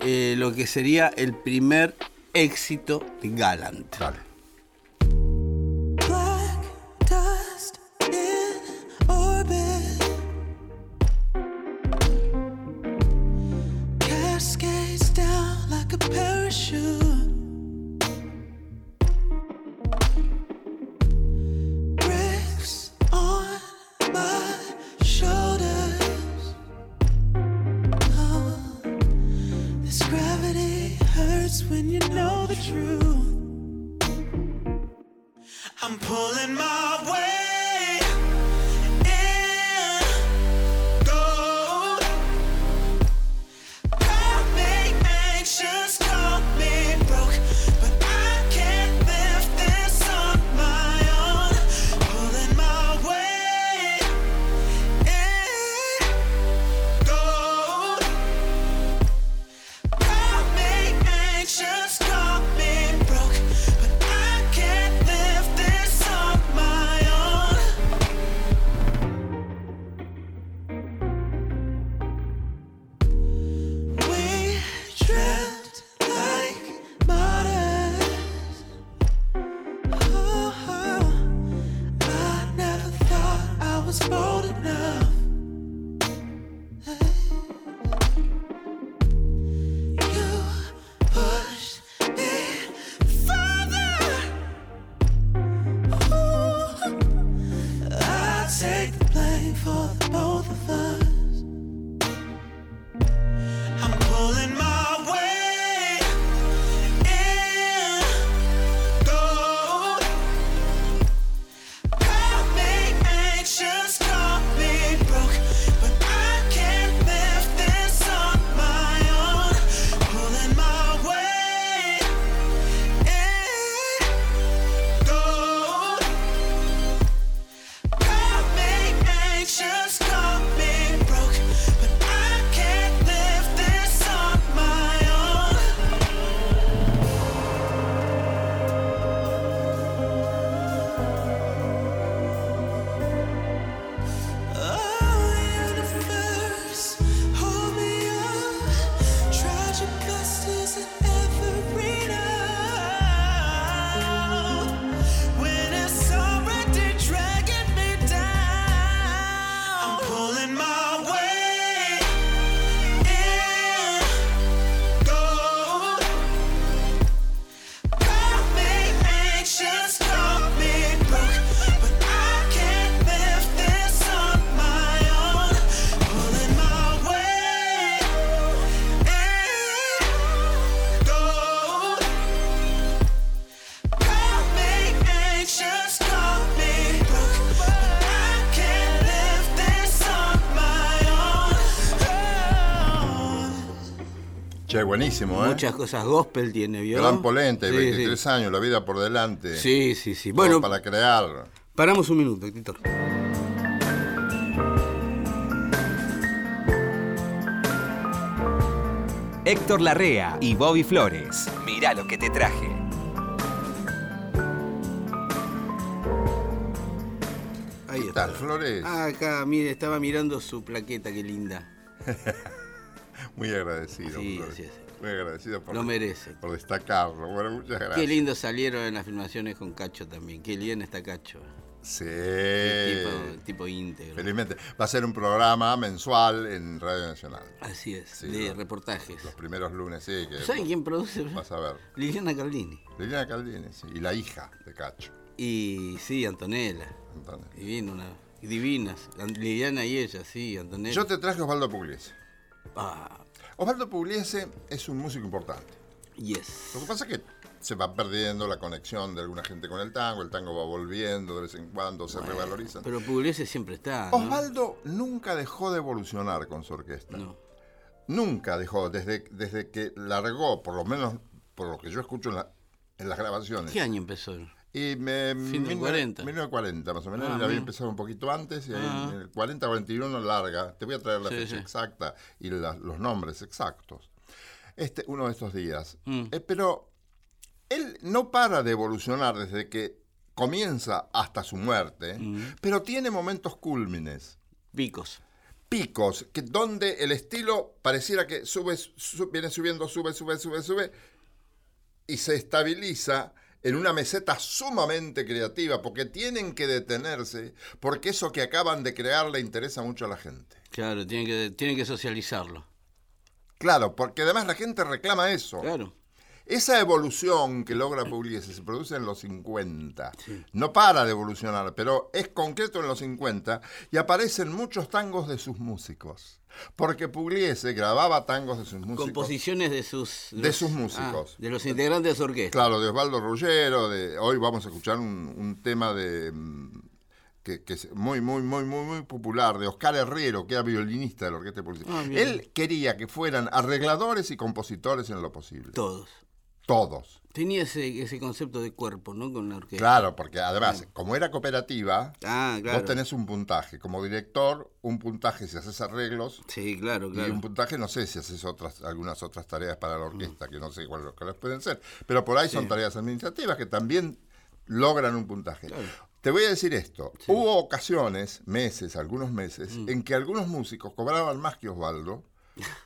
Speaker 3: eh, lo que sería el primer éxito de Gallant.
Speaker 7: Dale. Che, buenísimo, ¿eh?
Speaker 3: Muchas cosas gospel tiene, ¿vio?
Speaker 7: Gran polenta, y
Speaker 3: Sí,
Speaker 7: 23 años, la vida por delante.
Speaker 3: Sí, sí, sí.
Speaker 7: Todo
Speaker 3: Bueno,
Speaker 7: para crear.
Speaker 3: paramos un minuto, Titor.
Speaker 1: Héctor Larrea y Bobby Flores. Mirá lo que te traje.
Speaker 3: Ahí
Speaker 7: ¿Qué
Speaker 3: está.
Speaker 7: tal, Flores?
Speaker 3: Ah, acá, mire, estaba mirando su plaqueta, qué linda.
Speaker 7: Muy agradecido,
Speaker 3: Sí,
Speaker 7: Flores.
Speaker 3: sí, sí.
Speaker 7: Muy agradecido por,
Speaker 3: Lo merece.
Speaker 7: por destacarlo. Bueno, muchas gracias.
Speaker 3: Qué lindo salieron en las filmaciones con Cacho también. Qué bien está Cacho.
Speaker 7: Sí.
Speaker 3: Tipo, tipo íntegro.
Speaker 7: Felizmente. Va a ser un programa mensual en Radio Nacional.
Speaker 3: Así es,
Speaker 7: Sí,
Speaker 3: de reportajes.
Speaker 7: Los primeros lunes, sí. Que
Speaker 3: ¿Saben quién produce?
Speaker 7: Vas a ver.
Speaker 3: Liliana Carlini.
Speaker 7: Liliana Caldini, sí. Y la hija de Cacho.
Speaker 3: Y sí, Antonella. Vino una Divinas. An- Liliana y ella, sí, Antonella.
Speaker 2: Yo te traje Osvaldo Pugliese.
Speaker 3: Ah,
Speaker 2: Osvaldo Pugliese es un músico importante.
Speaker 3: yes.
Speaker 2: Lo que pasa es que se va perdiendo la conexión de alguna gente con el tango, el tango va volviendo de vez en cuando, se revaloriza.
Speaker 3: Pero Pugliese siempre está. ¿no?
Speaker 2: Osvaldo nunca dejó de evolucionar con su orquesta.
Speaker 3: No.
Speaker 2: Nunca dejó, desde, desde que largó, por lo menos por lo que yo escucho en, la- en las grabaciones.
Speaker 3: ¿Qué año empezó?
Speaker 2: Y me,
Speaker 3: Fin del
Speaker 2: mil-
Speaker 3: 40.
Speaker 2: 1940 más o menos,
Speaker 3: Ah,
Speaker 2: había empezado un poquito antes, y ahí
Speaker 3: Ah.
Speaker 2: en el 40-41 larga. Te voy a traer la
Speaker 3: Sí,
Speaker 2: fecha
Speaker 3: sí.
Speaker 2: exacta y la- los nombres exactos. Este, uno de estos días.
Speaker 3: Mm.
Speaker 2: Eh, pero él no para de evolucionar desde que comienza hasta su muerte,
Speaker 3: Mm.
Speaker 2: pero tiene momentos cúlmines
Speaker 3: Picos.
Speaker 2: picos, que donde el estilo pareciera que sube, su- viene subiendo, sube, sube, sube, sube, y se estabiliza en una meseta sumamente creativa, porque tienen que detenerse, porque eso que acaban de crear le interesa mucho a la gente.
Speaker 3: Claro, tiene que, que socializarlo.
Speaker 2: Claro, porque además la gente reclama eso.
Speaker 3: Claro.
Speaker 2: Esa evolución que logra Pugliese se produce en los 50. No para de evolucionar, pero es concreto en los 50 y aparecen muchos tangos de sus músicos. Porque Pugliese grababa tangos de sus músicos.
Speaker 3: Composiciones de sus...
Speaker 2: De sus músicos.
Speaker 3: ah, de los integrantes de su orquesta.
Speaker 2: Claro, de Osvaldo Ruggero, de, hoy vamos a escuchar un, un tema de mm, que, que es muy, muy, muy, muy, muy popular, de Oscar Herrero, que era violinista de la Orquesta de Pugliese.
Speaker 3: Ah, bien.
Speaker 2: Él quería que fueran arregladores y compositores en lo posible.
Speaker 3: Todos.
Speaker 2: Todos.
Speaker 3: Tenía ese, ese concepto de cuerpo, ¿no? Con la orquesta.
Speaker 2: Claro, porque además, como era cooperativa,
Speaker 3: Ah, claro.
Speaker 2: vos tenés un puntaje. Como director, un puntaje si haces arreglos
Speaker 3: Sí, claro,
Speaker 2: y un
Speaker 3: claro.
Speaker 2: puntaje, no sé si haces otras, algunas otras tareas para la orquesta, que no sé cuáles pueden ser. Pero por ahí son tareas administrativas que también logran un puntaje. Te voy a decir esto. Hubo ocasiones, meses, algunos meses,
Speaker 3: Mm.
Speaker 2: en que algunos músicos cobraban más que Osvaldo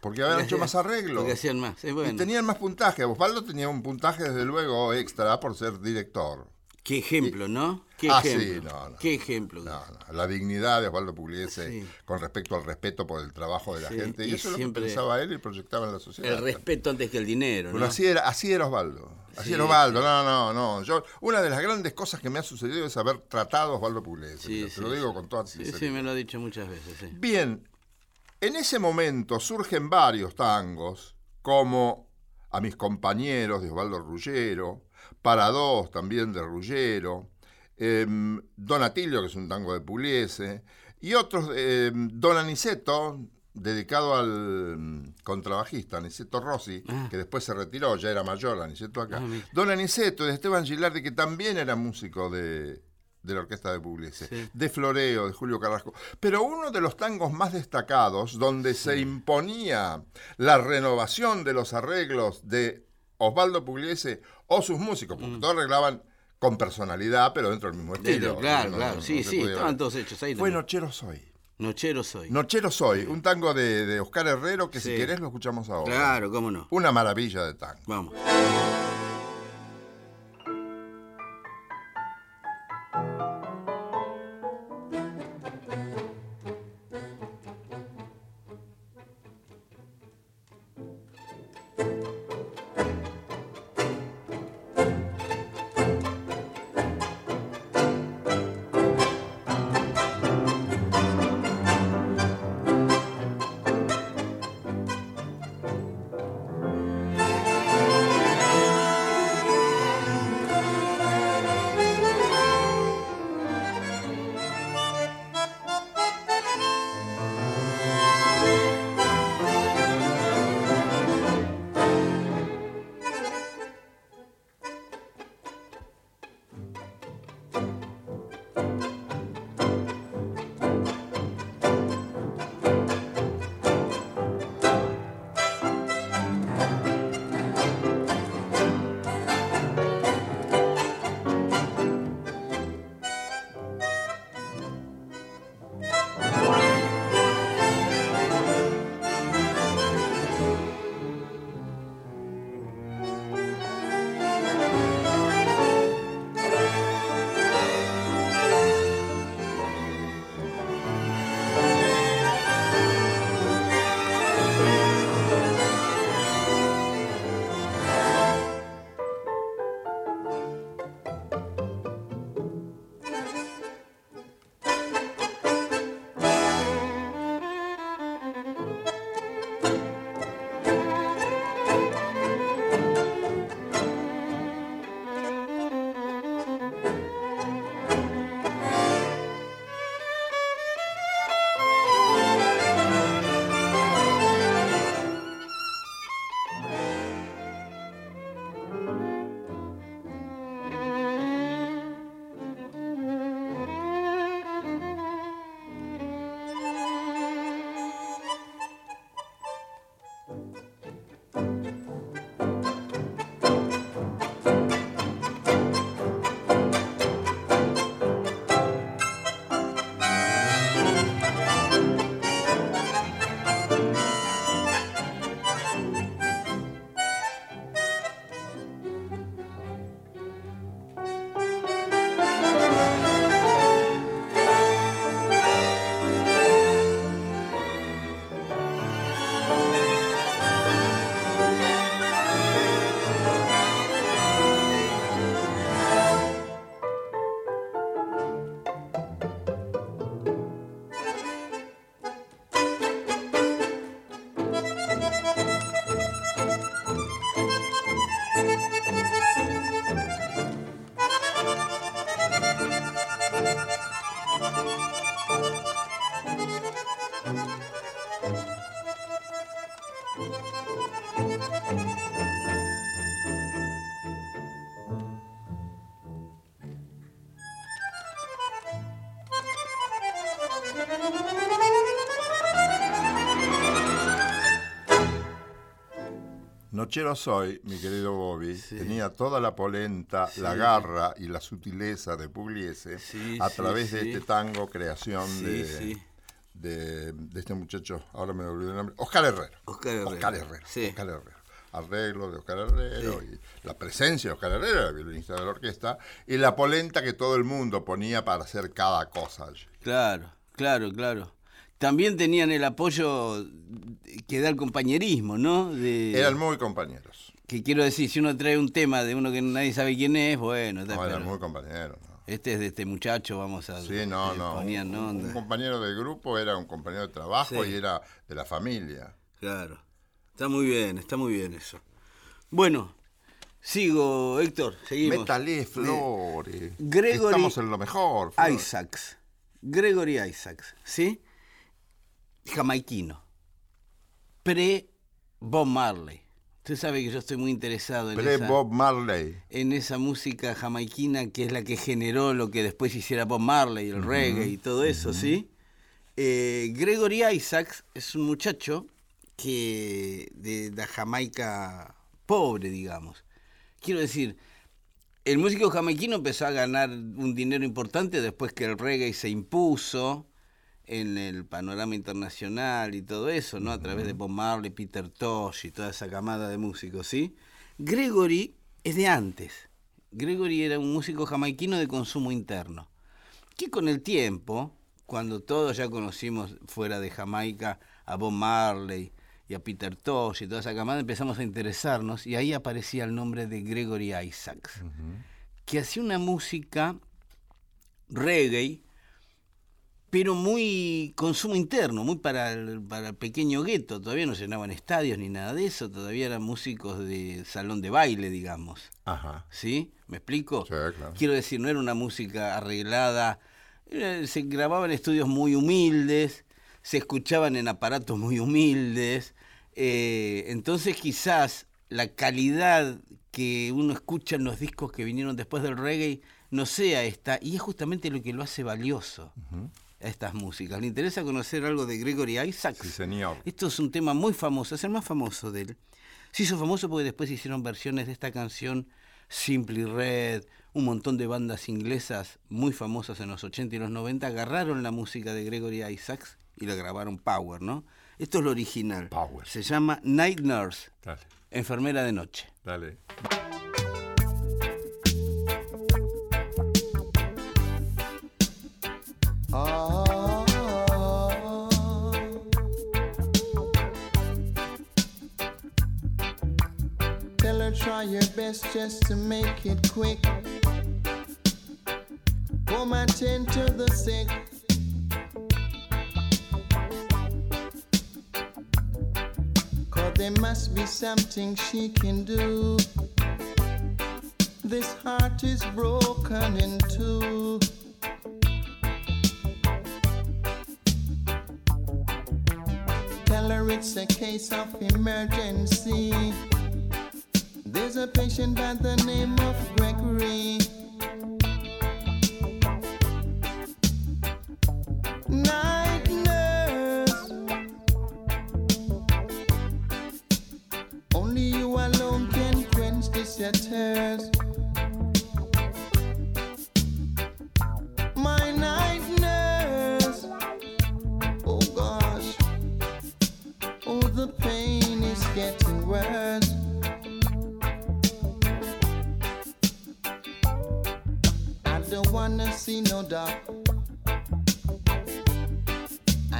Speaker 2: porque habían hecho más arreglos.
Speaker 3: Porque hacían más. Es bueno.
Speaker 2: Y tenían más puntaje. Osvaldo tenía un puntaje, desde luego, extra por ser director.
Speaker 3: Qué ejemplo, ¿no? Qué
Speaker 2: Ah, sí,
Speaker 3: ejemplo.
Speaker 2: no, no.
Speaker 3: Qué ejemplo.
Speaker 2: No, no, la dignidad de Osvaldo Pugliese
Speaker 3: Sí.
Speaker 2: con respecto al respeto por el trabajo de la
Speaker 3: Sí,
Speaker 2: gente. Y,
Speaker 3: y
Speaker 2: eso es lo que pensaba él y proyectaba en la sociedad.
Speaker 3: El respeto antes que el dinero,
Speaker 2: Bueno,
Speaker 3: ¿no?
Speaker 2: así era, así era Osvaldo. Así
Speaker 3: Sí,
Speaker 2: era Osvaldo. No, no, no. Yo, una de las grandes cosas que me ha sucedido es haber tratado a Osvaldo Pugliese.
Speaker 3: Sí, sí,
Speaker 2: te lo digo
Speaker 3: sí.
Speaker 2: con toda
Speaker 3: Sí,
Speaker 2: sinceridad.
Speaker 3: sí, me lo ha dicho muchas veces, sí.
Speaker 2: Bien, en ese momento surgen varios tangos, como A mis compañeros de Osvaldo Ruggero, Para dos también de Ruggero, em, Don Atilio, que es un tango de Pugliese, y otros, em, Don Aniceto, dedicado al mm, contrabajista Aniceto Rossi, que después se retiró, ya era mayor Aniceto acá.
Speaker 3: Ah.
Speaker 2: Don Aniceto de Esteban Gilardi, que también era músico de, de la orquesta de Pugliese,
Speaker 3: Sí.
Speaker 2: de Floreo, de Julio Carrasco. Pero uno de los tangos más destacados, donde se imponía la renovación de los arreglos de Osvaldo Pugliese o sus músicos, porque todos arreglaban con personalidad, pero dentro del mismo estilo.
Speaker 3: Mm. claro,
Speaker 2: No,
Speaker 3: claro.
Speaker 2: no,
Speaker 3: sí,
Speaker 2: no
Speaker 3: sí, estaban todos hechos ahí.
Speaker 2: Fue. Nochero Soy.
Speaker 3: Nochero soy.
Speaker 2: Nochero Soy, un tango de, de Oscar Herrero que si querés lo escuchamos ahora.
Speaker 3: Claro, cómo no.
Speaker 2: Una maravilla de tango.
Speaker 3: Vamos.
Speaker 2: Nochero Soy, mi querido Bobby, tenía toda la polenta, la garra y la sutileza de Pugliese
Speaker 3: Sí,
Speaker 2: a través de este tango, creación de, de, de este muchacho, ahora me olvidé el nombre, Oscar Herrero.
Speaker 3: Oscar Herrero,
Speaker 2: Oscar Herrero. Oscar Herrero. Arreglo de Oscar Herrero y la presencia de Oscar Herrero, el violinista de la orquesta, y la polenta que todo el mundo ponía para hacer cada cosa allí.
Speaker 3: Claro, claro, claro. También tenían el apoyo que da el compañerismo, ¿no? De,
Speaker 2: Eran muy compañeros.
Speaker 3: Que quiero decir, si uno trae un tema de uno que nadie sabe quién es, bueno, está,
Speaker 2: No, eran muy compañeros. ¿no?
Speaker 3: este es de este muchacho, vamos a...
Speaker 2: Sí, no, no.
Speaker 3: Ponían
Speaker 2: un, compañero de grupo era un compañero de trabajo
Speaker 3: Sí.
Speaker 2: y era de la familia.
Speaker 3: Claro. Está muy bien, está muy bien eso. Bueno, sigo, Héctor, seguimos.
Speaker 2: Métale flores.
Speaker 3: Gregory
Speaker 2: Estamos en lo mejor.
Speaker 3: Isaacs. Gregory Isaacs, ¿sí? Jamaiquino. Pre-Bob Marley. Usted sabe que yo estoy muy interesado en,
Speaker 2: Pre
Speaker 3: esa,
Speaker 2: Bob Marley.
Speaker 3: en esa música jamaiquina que es la que generó lo que después hiciera Bob Marley, el reggae y todo eso, ¿sí? Eh, Gregory Isaacs es un muchacho que de la Jamaica pobre, digamos. Quiero decir, el músico jamaiquino empezó a ganar un dinero importante después que el reggae se impuso en el panorama internacional y todo eso, ¿no? A través de Bob Marley, Peter Tosh y toda esa camada de músicos, ¿sí? Gregory es de antes. Gregory era un músico jamaiquino de consumo interno, que con el tiempo, cuando todos ya conocimos fuera de Jamaica a Bob Marley y a Peter Tosh y toda esa camada, empezamos a interesarnos y ahí aparecía el nombre de Gregory Isaacs, que hacía una música reggae, pero muy consumo interno, muy para el, para el pequeño gueto. Todavía no llenaban estadios ni nada de eso, todavía eran músicos de salón de baile, digamos.
Speaker 2: Ajá.
Speaker 3: ¿Sí? ¿Me explico?
Speaker 2: Sí, claro.
Speaker 3: Quiero decir, no era una música arreglada, se grababa en estudios muy humildes, se escuchaban en aparatos muy humildes, eh, entonces quizás la calidad que uno escucha en los discos que vinieron después del reggae no sea esta, y es justamente lo que lo hace valioso a estas músicas. ¿Le interesa conocer algo de Gregory Isaacs?
Speaker 2: Sí, señor.
Speaker 3: Esto es un tema muy famoso, es el más famoso de él. Se hizo famoso porque después hicieron versiones de esta canción Simply Red, un montón de bandas inglesas muy famosas en los 80 y los 90 agarraron la música de Gregory Isaacs y la grabaron Power, ¿no? Esto es lo original.
Speaker 2: Power.
Speaker 3: Se llama Night Nurse,
Speaker 2: Dale,
Speaker 3: enfermera de noche.
Speaker 2: dale.
Speaker 8: Try your best just to make it quick. Come and tend to the sick. Cause there must be something she can do. This heart is broken in two. Tell her it's a case of emergency. There's a patient by the name of Gregory. I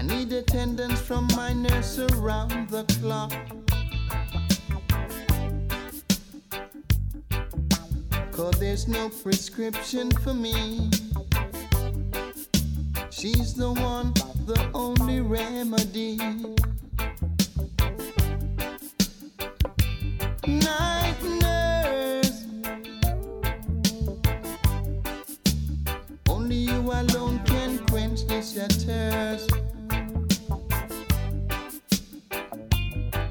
Speaker 8: need attendance from my nurse around the clock. Cause there's no prescription for me. She's the one, the only remedy. Night alone can quench this your thirst.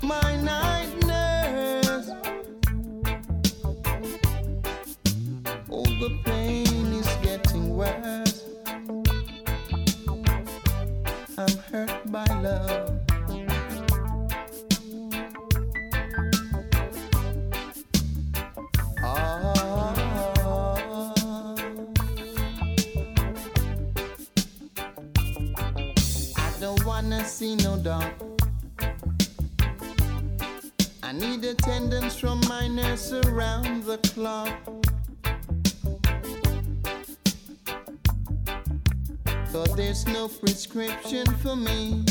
Speaker 8: My night for me.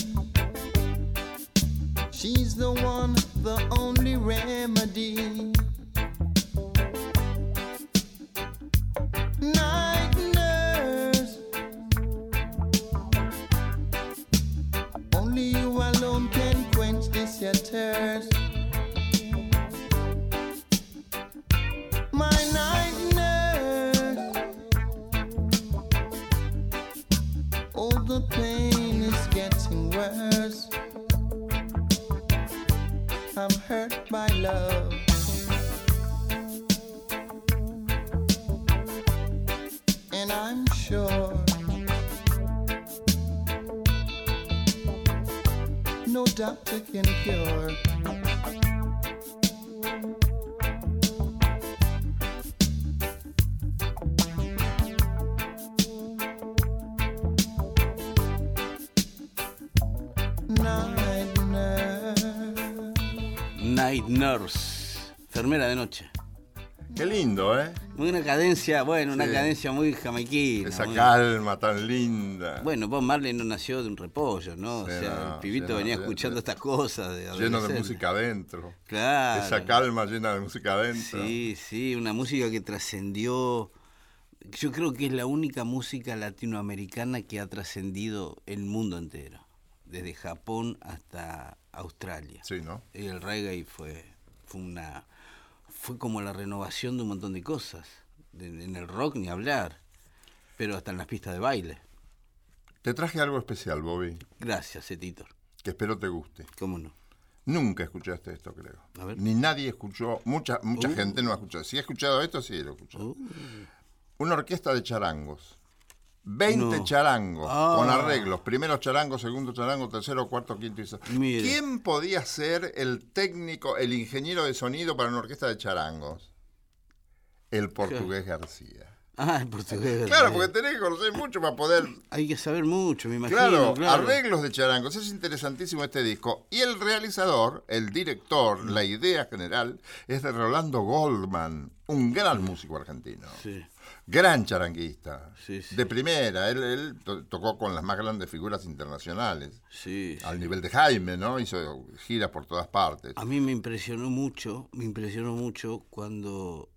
Speaker 8: No doctor can cure. Night nurse.
Speaker 3: Enfermera de noche.
Speaker 2: Qué lindo, ¿eh?
Speaker 3: Muy una cadencia, bueno, una cadencia muy jamaiquina.
Speaker 2: Esa
Speaker 3: muy-
Speaker 2: calma tan linda.
Speaker 3: Bueno, Bob Marley no nació de un repollo, ¿no?
Speaker 2: Sí,
Speaker 3: o sea,
Speaker 2: no,
Speaker 3: el pibito
Speaker 2: sí,
Speaker 3: venía escuchando estas cosas. De
Speaker 2: lleno de música adentro.
Speaker 3: Claro.
Speaker 2: Esa calma llena de música adentro.
Speaker 3: Sí, sí, una música que trascendió. Yo creo que es la única música latinoamericana que ha trascendido el mundo entero, desde Japón hasta Australia.
Speaker 2: Sí, ¿no?
Speaker 3: Y el reggae fue, fue una fue como la renovación de un montón de cosas. En el rock ni hablar, pero hasta en las pistas de baile.
Speaker 2: Te traje algo especial, Bobby,
Speaker 3: Gracias, Editor.
Speaker 2: que espero te guste.
Speaker 3: ¿Cómo no?
Speaker 2: Nunca escuchaste esto, creo.
Speaker 3: A ver.
Speaker 2: Ni nadie escuchó, mucha, mucha
Speaker 3: Uh.
Speaker 2: gente no ha escuchado. Si ha escuchado esto, sí lo escuchó.
Speaker 3: Uh.
Speaker 2: Una orquesta de charangos. 20
Speaker 3: No.
Speaker 2: charangos
Speaker 3: Ah.
Speaker 2: con arreglos. Primero charango, segundo charango, tercero, cuarto, quinto y sexto. ¿Quién podía ser el técnico, el ingeniero de sonido para una orquesta de charangos? El portugués García.
Speaker 3: Ah, el portugués.
Speaker 2: Claro, porque tenés que conocer mucho para poder
Speaker 3: Hay que saber mucho, me imagino.
Speaker 2: Claro,
Speaker 3: Claro,
Speaker 2: arreglos de charangos. Es interesantísimo este disco. Y el realizador, el director, la idea general es de Rolando Goldman, un gran músico argentino.
Speaker 3: Sí.
Speaker 2: Gran charanguista.
Speaker 3: Sí, sí.
Speaker 2: De primera. Él, él to- tocó con las más grandes figuras internacionales.
Speaker 3: Sí, sí.
Speaker 2: Al nivel de Jaime, ¿no? Hizo giras por todas partes.
Speaker 3: A mí me impresionó mucho, me impresionó mucho cuando,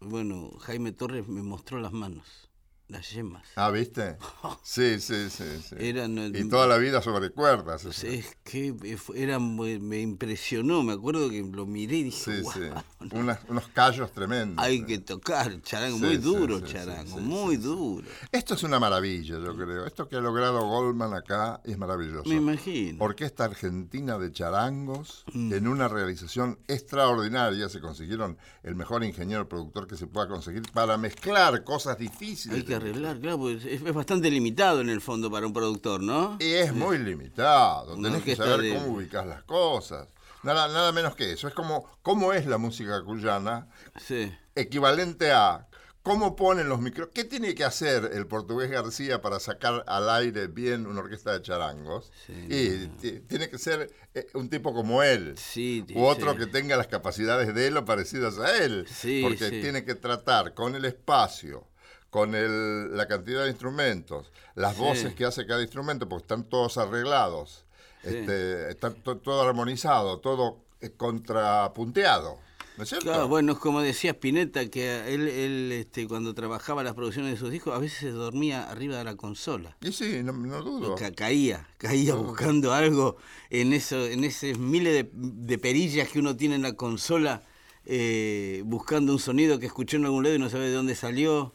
Speaker 3: bueno, Jaime Torres me mostró las manos, las yemas.
Speaker 2: Ah, ¿viste? Sí, sí, sí. sí.
Speaker 3: Eran, eh,
Speaker 2: y toda la vida sobre cuerdas. eso.
Speaker 3: Es que era, me impresionó, me acuerdo que lo miré y dije,
Speaker 2: Sí,
Speaker 3: "Guau,
Speaker 2: sí. Unas- unos callos tremendos.
Speaker 3: hay que tocar charango, muy duro charango, muy duro.
Speaker 2: Esto es una maravilla, yo creo. Esto que ha logrado Goldman acá es maravilloso.
Speaker 3: Me imagino.
Speaker 2: Orquesta Argentina de Charangos,
Speaker 3: Mm.
Speaker 2: en una realización extraordinaria. Se consiguieron el mejor ingeniero productor que se pueda conseguir para mezclar cosas difíciles.
Speaker 3: Hay que arreglar, claro, pues es, es bastante limitado en el fondo para un productor, ¿no?
Speaker 2: Y es muy limitado.
Speaker 3: Una
Speaker 2: Tenés que saber
Speaker 3: de-
Speaker 2: cómo ubicas las cosas. Nada, nada menos que eso. Es como cómo es la música cuyana,
Speaker 3: Sí.
Speaker 2: equivalente a cómo ponen los micros. ¿Qué tiene que hacer el portugués García para sacar al aire bien una orquesta de charangos?
Speaker 3: Sí,
Speaker 2: y ti- tiene que ser eh, un tipo como él.
Speaker 3: Sí,
Speaker 2: U otro
Speaker 3: sí.
Speaker 2: que tenga las capacidades de él o parecidas a él.
Speaker 3: Sí,
Speaker 2: porque tiene que tratar con el espacio, con el- la cantidad de instrumentos, las
Speaker 3: Sí.
Speaker 2: voces que hace cada instrumento, porque están todos arreglados,
Speaker 3: Sí.
Speaker 2: este, está to- todo armonizado, todo eh, contrapunteado. ¿No es cierto?
Speaker 3: Claro, bueno, es como decía Spinetta, que él, él este, cuando trabajaba las producciones de sus discos, a veces se dormía arriba de la consola.
Speaker 2: Y sí, no, no dudo.
Speaker 3: Ca- caía, caía buscando algo en eso, en esos miles de, de perillas que uno tiene en la consola, eh, buscando un sonido que escuchó en algún lado y no sabe de dónde salió.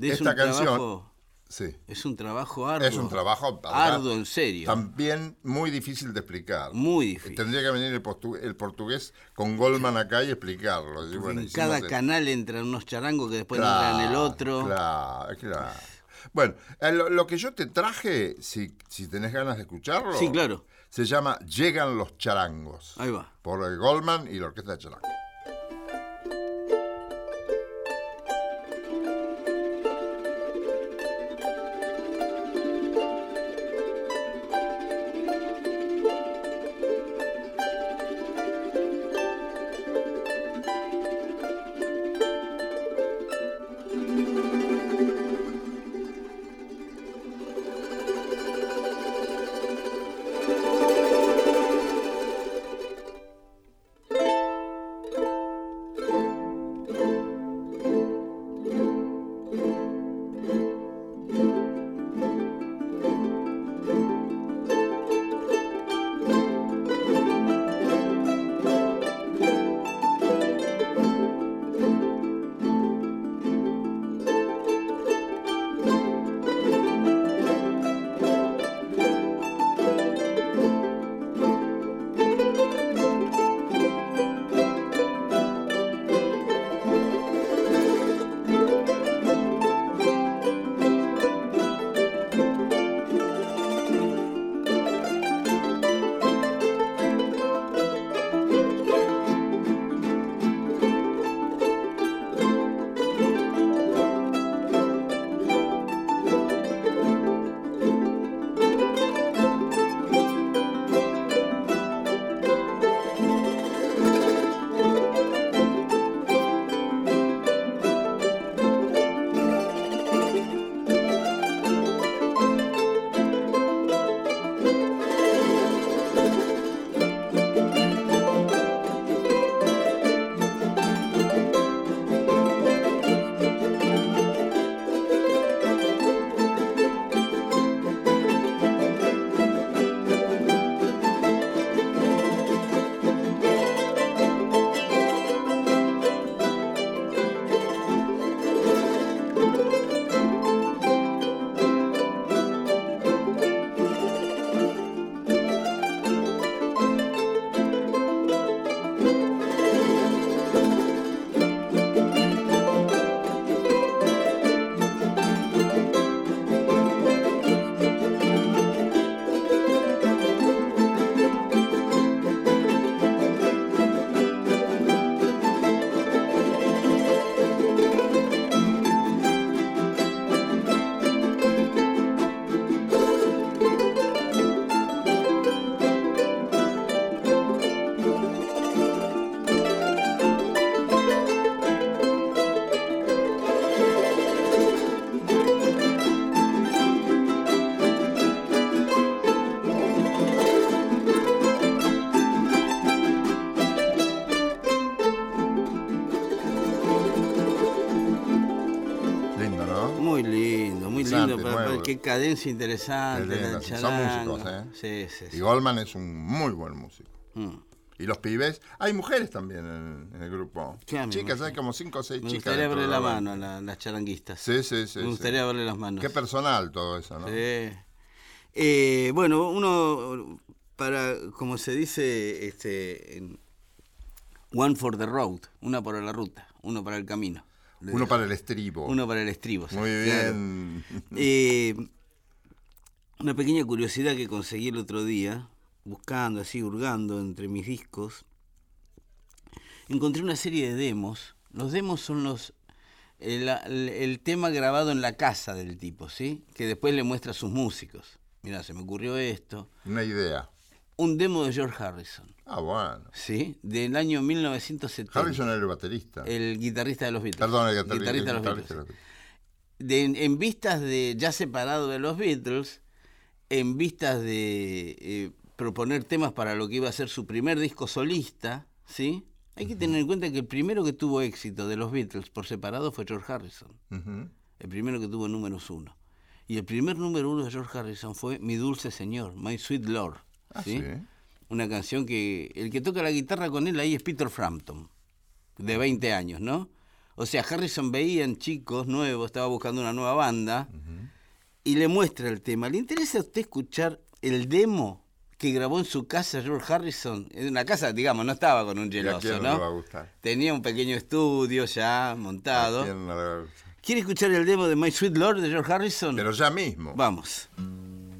Speaker 3: Es
Speaker 2: Esta
Speaker 3: un
Speaker 2: canción-
Speaker 3: trabajo,
Speaker 2: Sí.
Speaker 3: es un trabajo arduo.
Speaker 2: Es un trabajo
Speaker 3: arduo, en serio.
Speaker 2: También muy difícil de explicar.
Speaker 3: Muy difícil.
Speaker 2: Tendría que venir el, portu- el portugués con Goldman acá y explicarlo. Y bueno,
Speaker 3: en cada
Speaker 2: el-
Speaker 3: canal entran unos charangos que después entran en el otro.
Speaker 2: Claro, claro. Bueno, eh, lo, lo que yo te traje, si, si tenés ganas de escucharlo,
Speaker 3: Sí, claro.
Speaker 2: se llama Llegan los charangos.
Speaker 3: Ahí va.
Speaker 2: Por el Goldman y la Orquesta de Charangos.
Speaker 3: Qué cadencia interesante. La
Speaker 2: son músicos, ¿eh?
Speaker 3: Sí, sí,
Speaker 2: Y
Speaker 3: sí.
Speaker 2: Goldman es un muy buen músico.
Speaker 3: Mm.
Speaker 2: Y los pibes, hay mujeres también en, en el grupo.
Speaker 3: Claro, me
Speaker 2: chicas, hay como cinco o seis
Speaker 3: Me
Speaker 2: chicas.
Speaker 3: gustaría
Speaker 2: dentro
Speaker 3: verle la mano a la- las charanguistas.
Speaker 2: Sí, sí, sí.
Speaker 3: Me
Speaker 2: sí.
Speaker 3: gustaría verle las manos.
Speaker 2: Qué personal todo eso, ¿no?
Speaker 3: Sí. Eh, bueno, uno, para, como se dice, este, one for the road, una para la ruta, uno para el camino.
Speaker 2: Uno para el estribo.
Speaker 3: Uno para el estribo.
Speaker 2: Muy
Speaker 3: claro.
Speaker 2: bien.
Speaker 3: Eh, una pequeña curiosidad que conseguí el otro día, buscando así, hurgando entre mis discos, encontré una serie de demos. Los demos son los el, el- el tema grabado en la casa del tipo, ¿sí? Que después le muestra a sus músicos. Mira, se me ocurrió esto.
Speaker 2: Una idea.
Speaker 3: Un demo de George Harrison,
Speaker 2: Ah, bueno.
Speaker 3: ¿sí? Del año 1970.
Speaker 2: Harrison era el baterista.
Speaker 3: El guitarrista de los Beatles.
Speaker 2: Perdón, el guitarrista.
Speaker 3: Guitarrista de los
Speaker 2: guitarrista
Speaker 3: Beatles. de- en, en vistas de, ya separado de los Beatles, en vistas de eh, proponer temas para lo que iba a ser su primer disco solista, ¿sí? Hay que tener en cuenta que el primero que tuvo éxito de los Beatles por separado fue George Harrison, el primero que tuvo números uno. Y el primer número uno de George Harrison fue Mi Dulce Señor, My Sweet Lord,
Speaker 2: Ah,
Speaker 3: ¿sí?
Speaker 2: sí.
Speaker 3: Una canción que el que toca la guitarra con él ahí es Peter Frampton, de 20 años, ¿no? O sea, Harrison veía en chicos nuevos, estaba buscando una nueva banda y le muestra el tema. ¿Le interesa a usted escuchar el demo que grabó en su casa George Harrison? En una casa, digamos, no estaba con un
Speaker 2: ¿Y a
Speaker 3: geloso,
Speaker 2: quién no le va a
Speaker 3: ¿no?
Speaker 2: gustar?
Speaker 3: Tenía un pequeño estudio ya
Speaker 2: ¿A
Speaker 3: montado.
Speaker 2: quién no le va a gustar?
Speaker 3: ¿Quiere escuchar el demo de My Sweet Lord de George Harrison?
Speaker 2: Pero ya mismo.
Speaker 3: Vamos.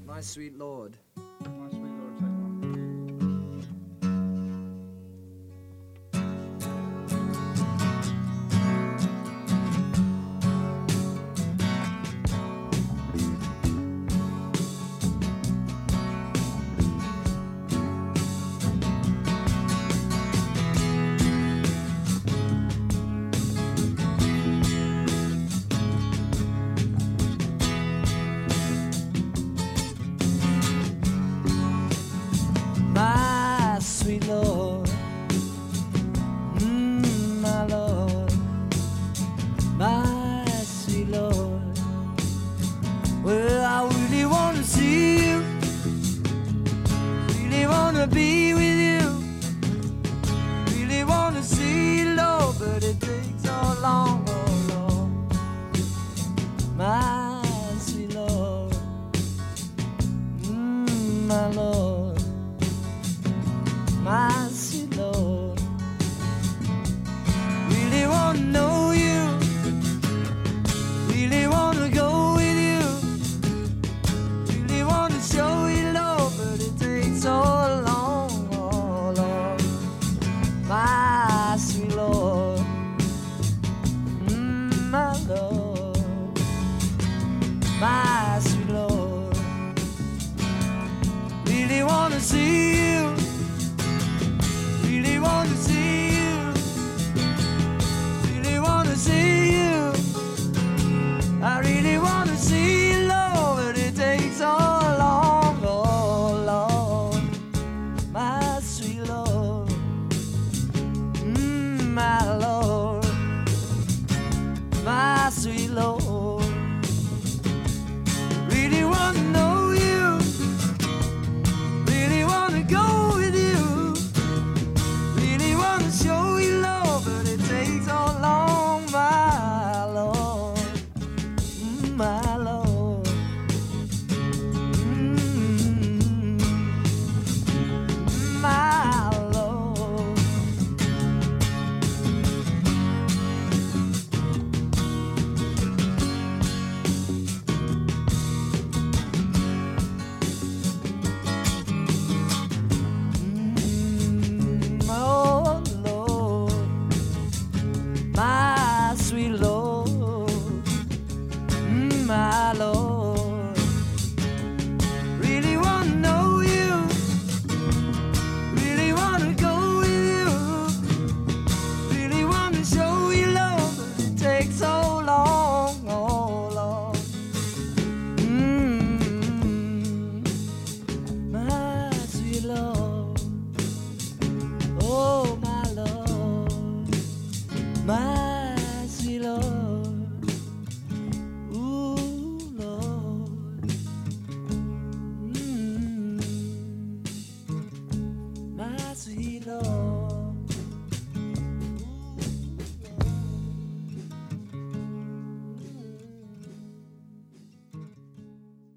Speaker 6: My sweet lord. My